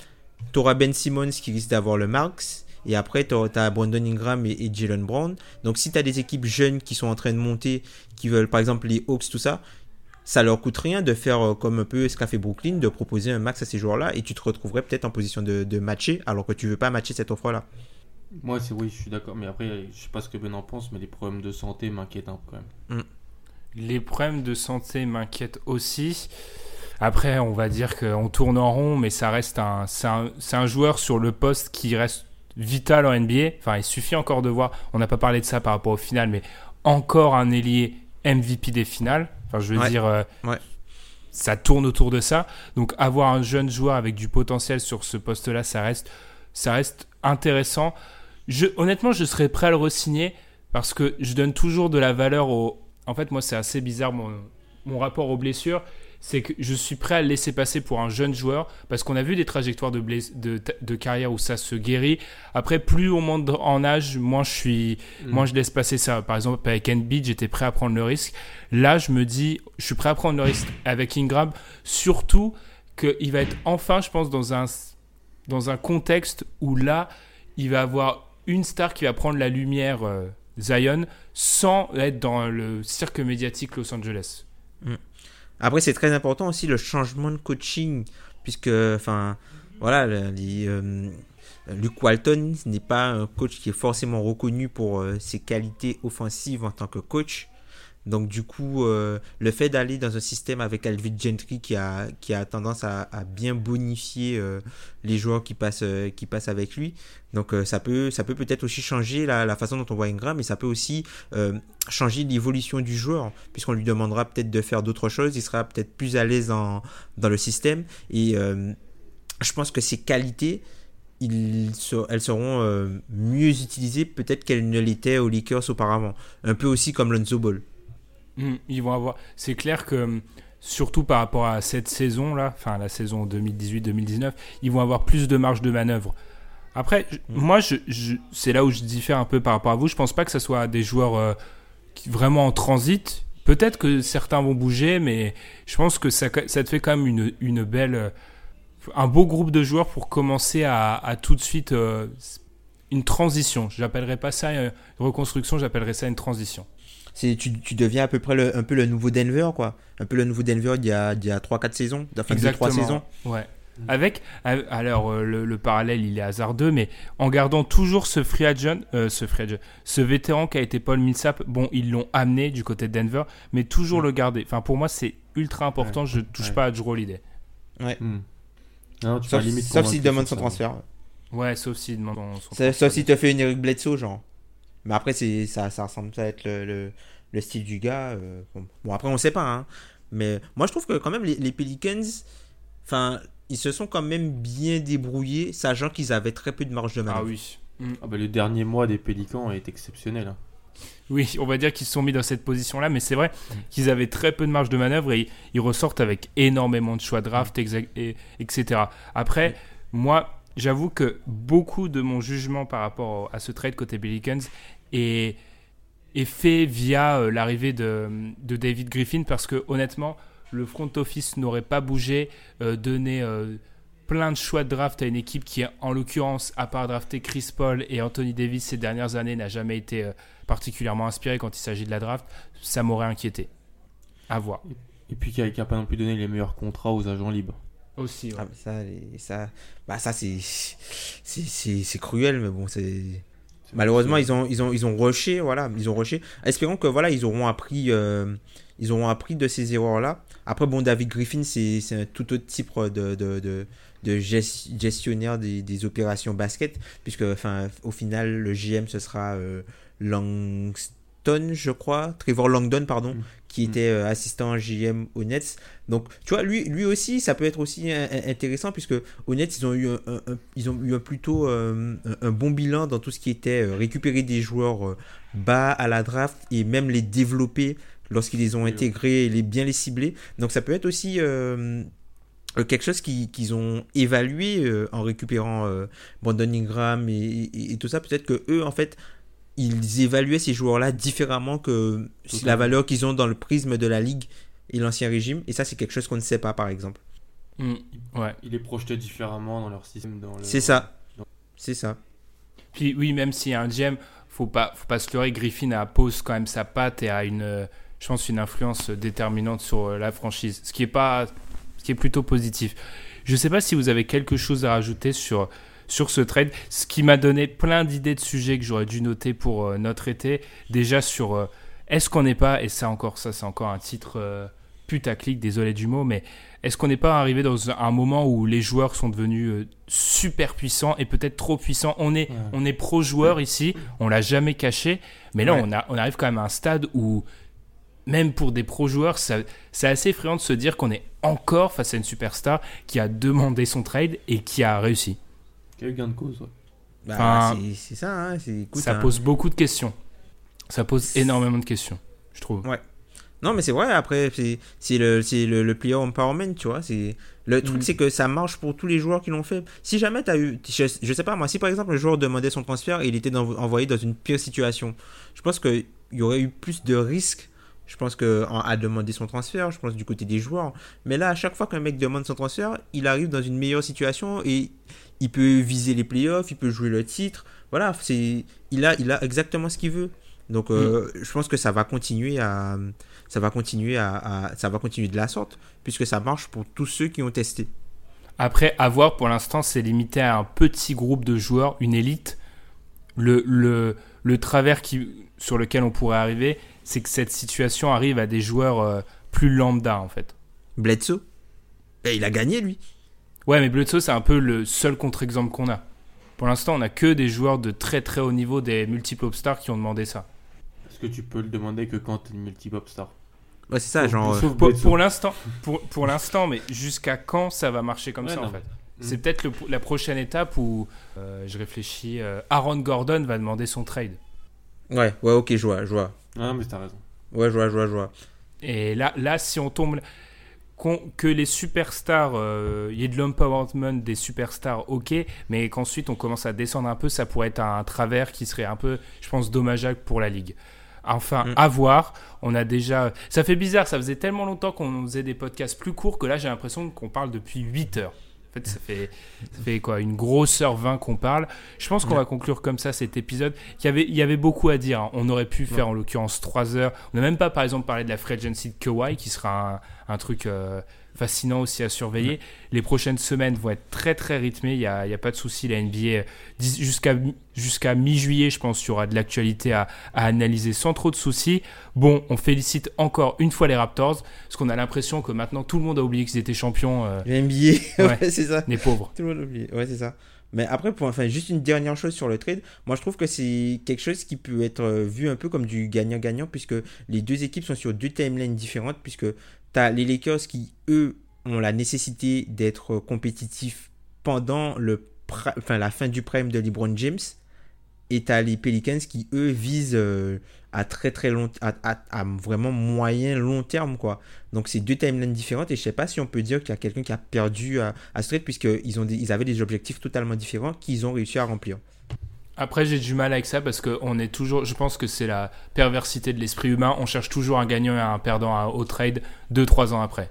[SPEAKER 3] Tu auras Ben Simmons qui risque d'avoir le Marx. Et après, tu as Brandon Ingram et, Jalen Brown. Donc, si tu as des équipes jeunes qui sont en train de monter, qui veulent, par exemple, les Hawks, tout ça, ça leur coûte rien de faire euh, comme un peu ce qu'a fait Brooklyn, de proposer un max à ces joueurs-là. Et tu te retrouverais peut-être en position de, de matcher, alors que tu veux pas matcher cette offre-là.
[SPEAKER 2] Moi, c'est oui, je suis d'accord. Mais après, je sais pas ce que Ben en pense, mais les problèmes de santé m'inquiètent un peu quand même.
[SPEAKER 1] Les problèmes de santé m'inquiètent aussi. Après, on va dire qu'on tourne en rond, mais ça reste un, c'est un, un joueur sur le poste qui reste vital en NBA. Enfin, il suffit encore de voir. On n'a pas parlé de ça par rapport au final, mais encore un ailier MVP des finales. Enfin, je veux
[SPEAKER 3] Ouais.
[SPEAKER 1] dire, euh,
[SPEAKER 3] Ouais.
[SPEAKER 1] ça tourne autour de ça. Donc, avoir un jeune joueur avec du potentiel sur ce poste-là, ça reste, ça reste intéressant. Je, honnêtement, je serais prêt à le re-signer parce que je donne toujours de la valeur au. En fait, moi, c'est assez bizarre mon, mon rapport aux blessures. C'est que je suis prêt à le laisser passer pour un jeune joueur parce qu'on a vu des trajectoires de, bless- de, de carrière où ça se guérit. Après, plus on monte en âge, moins je suis, moi, je laisse passer ça. Par exemple, avec Embiid, j'étais prêt à prendre le risque. Là, je me dis, je suis prêt à prendre le risque avec Ingram, surtout qu'il va être enfin, je pense, dans un, dans un contexte où là, il va avoir une star qui va prendre la lumière euh, Zion sans être dans le cirque médiatique Los Angeles.
[SPEAKER 3] Après, c'est très important aussi le changement de coaching, puisque, enfin, voilà, euh, Luke Walton n'est pas un coach qui est forcément reconnu pour euh, ses qualités offensives en tant que coach. Donc, du coup, euh, le fait d'aller dans un système avec Alvin Gentry qui a, qui a tendance à, bien bonifier euh, les joueurs qui passent, euh, qui passent avec lui. Donc, ça peut ça peut peut-être aussi changer la, façon dont on voit Ingram, mais ça peut aussi changer l'évolution du joueur, puisqu'on lui demandera peut-être de faire d'autres choses, il sera peut-être plus à l'aise en- dans le système. Et je pense que ses qualités, elles seront mieux utilisées peut-être qu'elles ne l'étaient aux Lakers auparavant. Un peu aussi comme Lonzo Ball.
[SPEAKER 1] Mm, ils vont avoir. C'est clair que hum, surtout par rapport à cette saison là, enfin la saison 2018-2019, ils vont avoir plus de marge de manœuvre. Après, je- moi, je, je- c'est là où je diffère un peu par rapport à vous. Je pense pas que ce soit des joueurs euh, qui, vraiment en transit. Peut-être que certains vont bouger, mais je pense que ça, ça te fait quand même une, une belle, euh, un beau groupe de joueurs pour commencer à, à tout de suite euh, une transition. J'appellerais pas ça une reconstruction, j'appellerais ça une transition.
[SPEAKER 3] C'est, tu, tu deviens à peu près le, un peu le nouveau Denver, quoi. Un peu le nouveau Denver il y a, il y a 3-4 saisons, enfin 2-3 saisons.
[SPEAKER 1] Ouais. Avec, av- alors euh, le, le parallèle il est hasardeux, mais en gardant toujours ce free agent, euh, ce free agent, ce vétéran qui a été Paul Millsap, bon ils l'ont amené du côté de Denver, mais toujours le garder. Enfin pour moi c'est ultra important, je touche
[SPEAKER 2] Ouais.
[SPEAKER 1] pas à Drew Holiday.
[SPEAKER 2] Hmm. Non, tu
[SPEAKER 3] Sauf, s'il demande son
[SPEAKER 2] ça.
[SPEAKER 3] transfert.
[SPEAKER 1] Ouais, sauf s'il demande son, transfert.
[SPEAKER 3] sauf s'il te fait une Eric Bledsoe, genre. Mais après, c'est, ça, ça ressemble à être le, le, le style du gars. euh, bon. Bon, après, on sait pas. Hein. Mais moi, je trouve que quand même, les, les Pelicans, enfin, ils se sont quand même bien débrouillés, sachant qu'ils avaient très peu de marge de manœuvre.
[SPEAKER 1] Ah oui. Mm.
[SPEAKER 2] Ah bah, le dernier mois des Pélicans est exceptionnel. hein.
[SPEAKER 1] Oui, on va dire qu'ils se sont mis dans cette position-là, mais c'est vrai qu'ils avaient très peu de marge de manœuvre et ils ressortent avec énormément de choix de draft, exa- et- etc. Après, moi, j'avoue que beaucoup de mon jugement par rapport à ce trade côté Pelicans est, est fait via euh, l'arrivée de, de David Griffin parce que honnêtement, le front office n'aurait pas bougé, euh, donné euh, plein de choix de draft à une équipe qui, en l'occurrence, à part drafter Chris Paul et Anthony Davis ces dernières années, n'a jamais été euh, particulièrement inspiré quand il s'agit de la draft, ça m'aurait inquiété. À voir.
[SPEAKER 2] Et puis qui a, qui a pas non plus donné les meilleurs contrats aux agents libres.
[SPEAKER 1] Aussi,
[SPEAKER 3] Ah, mais ça, les- ça, bah, ça c'est, c'est, c'est, c'est cruel, mais bon, c'est. Malheureusement, ils ont, ils ont, ils ont rushé, voilà, ils ont rushé. Espérons que voilà, ils auront appris, euh, ils auront appris de ces erreurs-là. Après, bon, David Griffin, c'est, un tout autre type de, de, de, de gest- gestionnaire des, des opérations basket, puisque, enfin, au final, le GM ce sera euh, Langston, je crois, Trevor Langdon, pardon,
[SPEAKER 2] Mm.
[SPEAKER 3] qui était euh, assistant GM aux Nets. Donc, tu vois, lui, lui aussi, ça peut être aussi un- un- intéressant puisque aux Nets, ils ont eu un, ils ont eu un plutôt euh, un, bon bilan dans tout ce qui était euh, récupérer des joueurs euh, bas à la draft et même les développer lorsqu'ils les ont intégrés et les, bien les cibler. Donc, ça peut être aussi quelque chose qui- qu'ils ont évalué en récupérant Brandon Ingram et, et- et tout ça. Peut-être que eux, en fait, ils évaluaient ces joueurs-là différemment que la valeur qu'ils ont dans le prisme de la ligue et l'ancien régime. Et ça, c'est quelque chose qu'on ne sait pas, par exemple.
[SPEAKER 1] Mm, ouais.
[SPEAKER 2] Il est projeté différemment dans leur système. dans le-
[SPEAKER 3] C'est ça. C'est ça.
[SPEAKER 1] Puis oui, même s'il y a un GM, faut pas, faut pas se leurrer. Griffin a pose quand même sa patte et a une, je pense, une influence déterminante sur euh, la franchise, ce qui est pas, ce qui est plutôt positif. Je sais pas si vous avez quelque chose à rajouter sur sur ce trade, ce qui m'a donné plein d'idées de sujets que j'aurais dû noter pour euh, notre été. Déjà sur, euh, est-ce qu'on n'est pas, et ça encore, ça c'est encore un titre euh, putaclic, désolé du mot, mais est-ce qu'on n'est pas arrivé dans un moment où les joueurs sont devenus super puissants et peut-être trop puissants? On est,
[SPEAKER 2] Ouais.
[SPEAKER 1] on est pro-joueur ici, on l'a jamais caché, mais là
[SPEAKER 3] Ouais.
[SPEAKER 1] on, a, on arrive quand même à un stade où, même pour des pro-joueurs, c'est assez effrayant de se dire qu'on est encore face à une superstar qui a demandé son trade et qui a réussi.
[SPEAKER 2] Quel gain de cause, ouais.
[SPEAKER 3] Bah,
[SPEAKER 1] Enfin,
[SPEAKER 3] c'est- ça. Hein, écoute,
[SPEAKER 1] ça
[SPEAKER 3] hein.
[SPEAKER 1] pose beaucoup de questions. Ça pose énormément de questions, je trouve.
[SPEAKER 3] Non, mais c'est vrai, après, c'est c'est le, c'est le, le player empowerment, tu vois. c'est Le truc,
[SPEAKER 1] Mm.
[SPEAKER 3] c'est que ça marche pour tous les joueurs qui l'ont fait. Si jamais tu as eu. Je, je sais pas, moi, si par exemple le joueur demandait son transfert et il était dans- envoyé dans une pire situation, je pense qu'il y aurait eu plus de risques. Je pense que en- à demander son transfert, je pense du côté des joueurs. Mais là, à chaque fois qu'un mec demande son transfert, il arrive dans une meilleure situation et il peut viser les playoffs, il peut jouer le titre. Voilà, c'est il a, il a exactement ce qu'il veut. Donc, euh, je pense que ça va continuer à, ça va continuer à, à- ça va continuer de la sorte puisque ça marche pour tous ceux qui ont testé.
[SPEAKER 1] Après, à voir, pour l'instant, c'est limité à un petit groupe de joueurs, une élite. Le, le, le travers qui, sur lequel on pourrait arriver, c'est que cette situation arrive à des joueurs euh, plus lambda, en fait.
[SPEAKER 3] Bledsoe, eh, il a gagné lui.
[SPEAKER 1] Ouais, mais Bledsoe, c'est un peu le seul contre-exemple qu'on a. Pour l'instant, on a que des joueurs de très très haut niveau, des multiples stars qui ont demandé ça.
[SPEAKER 2] Est-ce que tu peux le demander que quand t'es une multi-pop star
[SPEAKER 3] Ouais, c'est ça, genre.
[SPEAKER 2] sauf
[SPEAKER 1] Pour, l'instant, pour, pour l'instant, mais jusqu'à quand ça va marcher comme
[SPEAKER 2] Ouais,
[SPEAKER 1] ça, en fait C'est peut-être la prochaine étape où, euh, je réfléchis, euh, Aaron Gordon va demander son trade.
[SPEAKER 3] Ouais, ouais, ok, je vois, je vois.
[SPEAKER 2] Ah, mais t'as raison.
[SPEAKER 3] Ouais, je vois, je vois, je vois.
[SPEAKER 1] Et là, là si on tombe. Que les superstars, euh, il y ait de l'empowerment des superstars, ok, mais qu'ensuite on commence à descendre un peu, ça pourrait être un travers qui serait un peu, je pense, dommageable pour la ligue. Enfin,
[SPEAKER 3] Mm.
[SPEAKER 1] à voir. On a déjà. Ça fait bizarre, ça faisait tellement longtemps qu'on faisait des podcasts plus courts que là j'ai l'impression qu'on parle depuis 8 heures. En fait, ça fait, ça fait quoi Une grosse heure 20 qu'on parle. Je pense qu'on va conclure comme ça cet épisode. Il y avait, il y avait beaucoup à dire. hein. On aurait pu faire en l'occurrence 3 heures. On n'a même pas, par exemple, parlé de la free agency de Kawhi, qui sera un, un truc euh, fascinant aussi à surveiller. Les prochaines semaines vont être très très rythmées. Il n'y a, a pas de souci. La NBA, jusqu'à jusqu'à mi-juillet, je pense, il y aura de l'actualité à, à analyser sans trop de soucis. Bon, on félicite encore une fois les Raptors, parce qu'on a l'impression que maintenant tout le monde a oublié qu'ils étaient champions. euh,
[SPEAKER 3] Le NBA,
[SPEAKER 1] Ouais.
[SPEAKER 3] ouais, c'est ça.
[SPEAKER 1] les pauvres.
[SPEAKER 3] Tout le monde oublie. Ouais, c'est ça. Mais après, pour enfin, juste une dernière chose sur le trade, moi je trouve que c'est quelque chose qui peut être euh, vu un peu comme du gagnant-gagnant, puisque les deux équipes sont sur deux timelines différentes, puisque tu as les Lakers qui, eux, ont la nécessité d'être compétitifs pendant le enfin, la fin du prime de LeBron James, et tu as les Pelicans qui, eux, visent euh, à très très long, à, à- vraiment moyen long terme, quoi. Donc c'est deux timelines différentes et je sais pas si on peut dire qu'il y a quelqu'un qui a perdu à, à puisqu'ils avaient des objectifs totalement différents qu'ils ont réussi à remplir.
[SPEAKER 1] Après, j'ai du mal avec ça parce que on est toujours. Je pense que c'est la perversité de l'esprit humain. On cherche toujours un gagnant et un perdant à- au trade 2-3 ans après.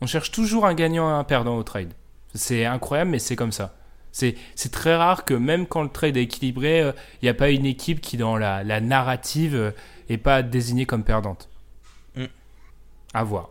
[SPEAKER 1] On cherche toujours un gagnant et un perdant au trade. C'est incroyable, mais c'est comme ça. C'est c'est très rare que même quand le trade est équilibré, il n'y a pas une équipe qui, dans la, la narrative, euh, est pas désignée comme perdante.
[SPEAKER 3] Mm.
[SPEAKER 1] À voir.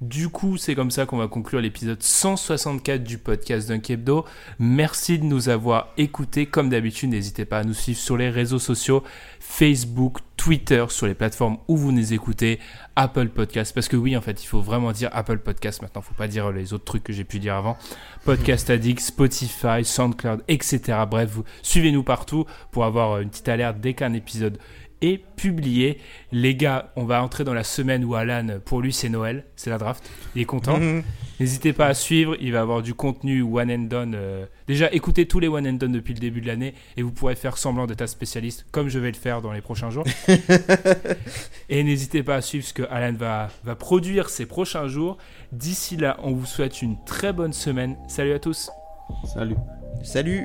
[SPEAKER 1] Du coup, c'est comme ça qu'on va conclure l'épisode 164 du podcast d'un Hebdo. Merci de nous avoir écoutés. Comme d'habitude, n'hésitez pas à nous suivre sur les réseaux sociaux, Facebook, Twitter, sur les plateformes où vous nous écoutez, Apple Podcast. Parce que oui, en fait, il faut vraiment dire Apple Podcast maintenant. Faut pas dire les autres trucs que j'ai pu dire avant. Podcast Addict, Spotify, SoundCloud, etc. Bref, suivez-nous partout pour avoir une petite alerte dès qu'un épisode est publié. Les gars, on va entrer dans la semaine où Alan, pour lui, c'est Noël, c'est la draft. Il est content.
[SPEAKER 3] Mhm.
[SPEAKER 1] N'hésitez pas à suivre, il va avoir du contenu one and done. euh, Déjà, écoutez tous les one and done depuis le début de l'année et vous pourrez faire semblant d'être un spécialiste, comme je vais le faire dans les prochains jours. et n'hésitez pas à suivre ce que Alan va, va produire ces prochains jours. D'ici là, on vous souhaite une très bonne semaine. Salut à tous
[SPEAKER 2] Salut.
[SPEAKER 3] Salut